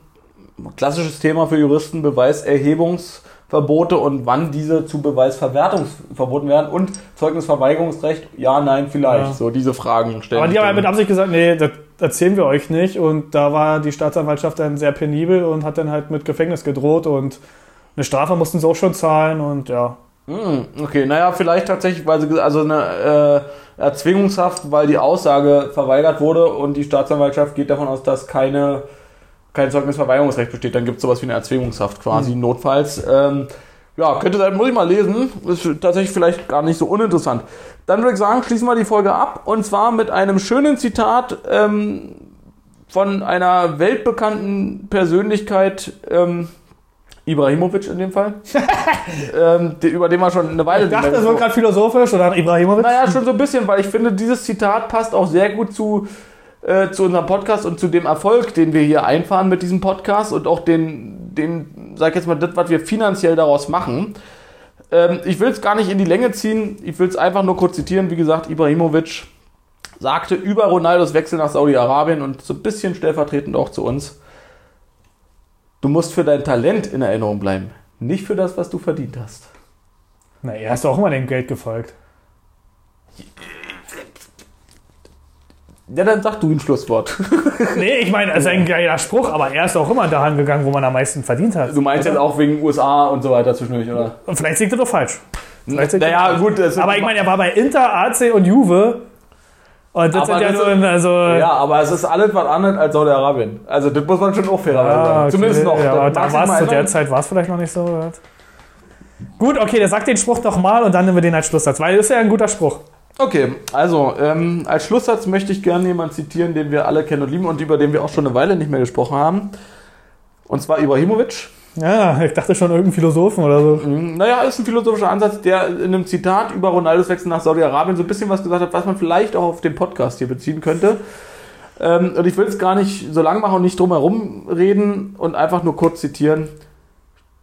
klassisches Thema für Juristen, Beweiserhebungsverbote und wann diese zu Beweisverwertung verboten werden und Zeugnisverweigerungsrecht, ja, nein, vielleicht. Ja. So diese Fragen stellen. Aber die haben ja mit Absicht gesagt, nee, das erzählen wir euch nicht. Und da war die Staatsanwaltschaft dann sehr penibel und hat dann halt mit Gefängnis gedroht und eine Strafe mussten sie auch schon zahlen und ja. Hm, okay, naja, vielleicht tatsächlich, weil sie, also eine äh, Erzwingungshaft, weil die Aussage verweigert wurde und die Staatsanwaltschaft geht davon aus, dass keine, kein Zeugnisverweigerungsrecht besteht. Dann gibt es sowas wie eine Erzwingungshaft quasi, notfalls. Ähm, ja, könnte sein, muss ich mal lesen. Ist tatsächlich vielleicht gar nicht so uninteressant. Dann würde ich sagen, schließen wir die Folge ab und zwar mit einem schönen Zitat ähm, von einer weltbekannten Persönlichkeit, ähm, Ibrahimovic in dem Fall, *laughs* ähm, über den wir schon eine Weile Ich dachte, das wird gerade philosophisch oder Ibrahimovic. naja, schon so ein bisschen, weil ich finde, dieses Zitat passt auch sehr gut zu, äh, zu unserem Podcast und zu dem Erfolg, den wir hier einfahren mit diesem Podcast und auch den, den sag ich jetzt mal, das, was wir finanziell daraus machen. Ähm, ich will es gar nicht in die Länge ziehen, ich will es einfach nur kurz zitieren. Wie gesagt, Ibrahimovic sagte über Ronaldos Wechsel nach Saudi-Arabien und so ein bisschen stellvertretend auch zu uns, du musst für dein Talent in Erinnerung bleiben, nicht für das, was du verdient hast. Na, er ist auch immer dem Geld gefolgt. Ja, dann sag du ein Schlusswort. *laughs* Nee, ich meine, das ist ein geiler Spruch, aber er ist auch immer daran gegangen, wo man am meisten verdient hat. Du meinst jetzt auch wegen USA und so weiter zwischendurch, oder? Und vielleicht liegt er doch falsch. Vielleicht Naja, falsch. gut. Das Aber ich meine, er war bei Inter, AC und Juve. Und das Aber sind ja so, ist- also. ja, aber es ist alles was anderes als Saudi-Arabien. Also, das muss man schon auch fairerweise Ja, sagen. okay, Zumindest noch. Ja, aber da magst du war es mal zu der. Zeit war es vielleicht noch nicht so. oder? Gut, okay, der sagt den Spruch doch mal und dann nehmen wir den als Schlusssatz, weil das ist ja ein guter Spruch. Okay, also, ähm, als Schlusssatz möchte ich gerne jemanden zitieren, den wir alle kennen und lieben und über den wir auch schon eine Weile nicht mehr gesprochen haben. Und zwar Ibrahimovic. Ja, ich dachte schon irgendein Philosophen oder so. Mhm, Naja, ist ein philosophischer Ansatz, der in einem Zitat über Ronaldos Wechsel nach Saudi-Arabien so ein bisschen was gesagt hat, was man vielleicht auch auf den Podcast hier beziehen könnte. Ähm, und ich will es gar nicht so lang machen und nicht drum herum reden und einfach nur kurz zitieren.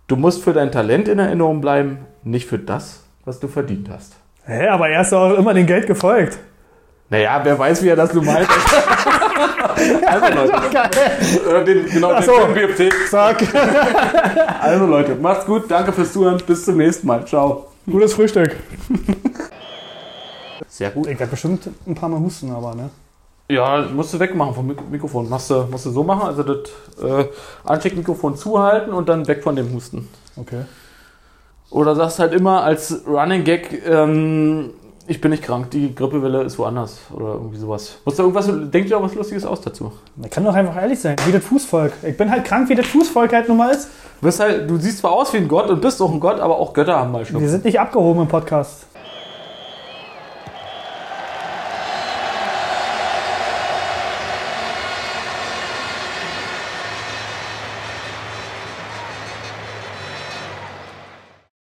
Du musst für dein Talent in Erinnerung bleiben, nicht für das, was du verdient hast. Hä, aber er ist doch auch immer dem Geld gefolgt. Naja, wer weiß, wie er das nun meint. *laughs* also Leute, äh, den, genau, Ach so. den BFC. Sag. *laughs* Also Leute, macht's gut, danke fürs Zuhören, bis zum nächsten Mal. Ciao. Gutes Frühstück. Sehr gut. Ich werde bestimmt ein paar Mal husten, aber ne? Ja, musst du wegmachen vom Mik Mikrofon. Machst du, musst du so machen, also das äh, Ansteckmikrofon zuhalten und dann weg von dem Husten. Okay. Oder sagst halt immer als Running Gag, ähm, ich bin nicht krank, die Grippewelle ist woanders oder irgendwie sowas. Musst du irgendwas, denk dir auch was Lustiges aus dazu. Man kann doch einfach ehrlich sein, wie das Fußvolk. Ich bin halt krank, wie das Fußvolk halt nun mal ist. Du, halt, du siehst zwar aus wie ein Gott und bist auch ein Gott, aber auch Götter haben mal Wir Schnupfen. sind nicht abgehoben im Podcast.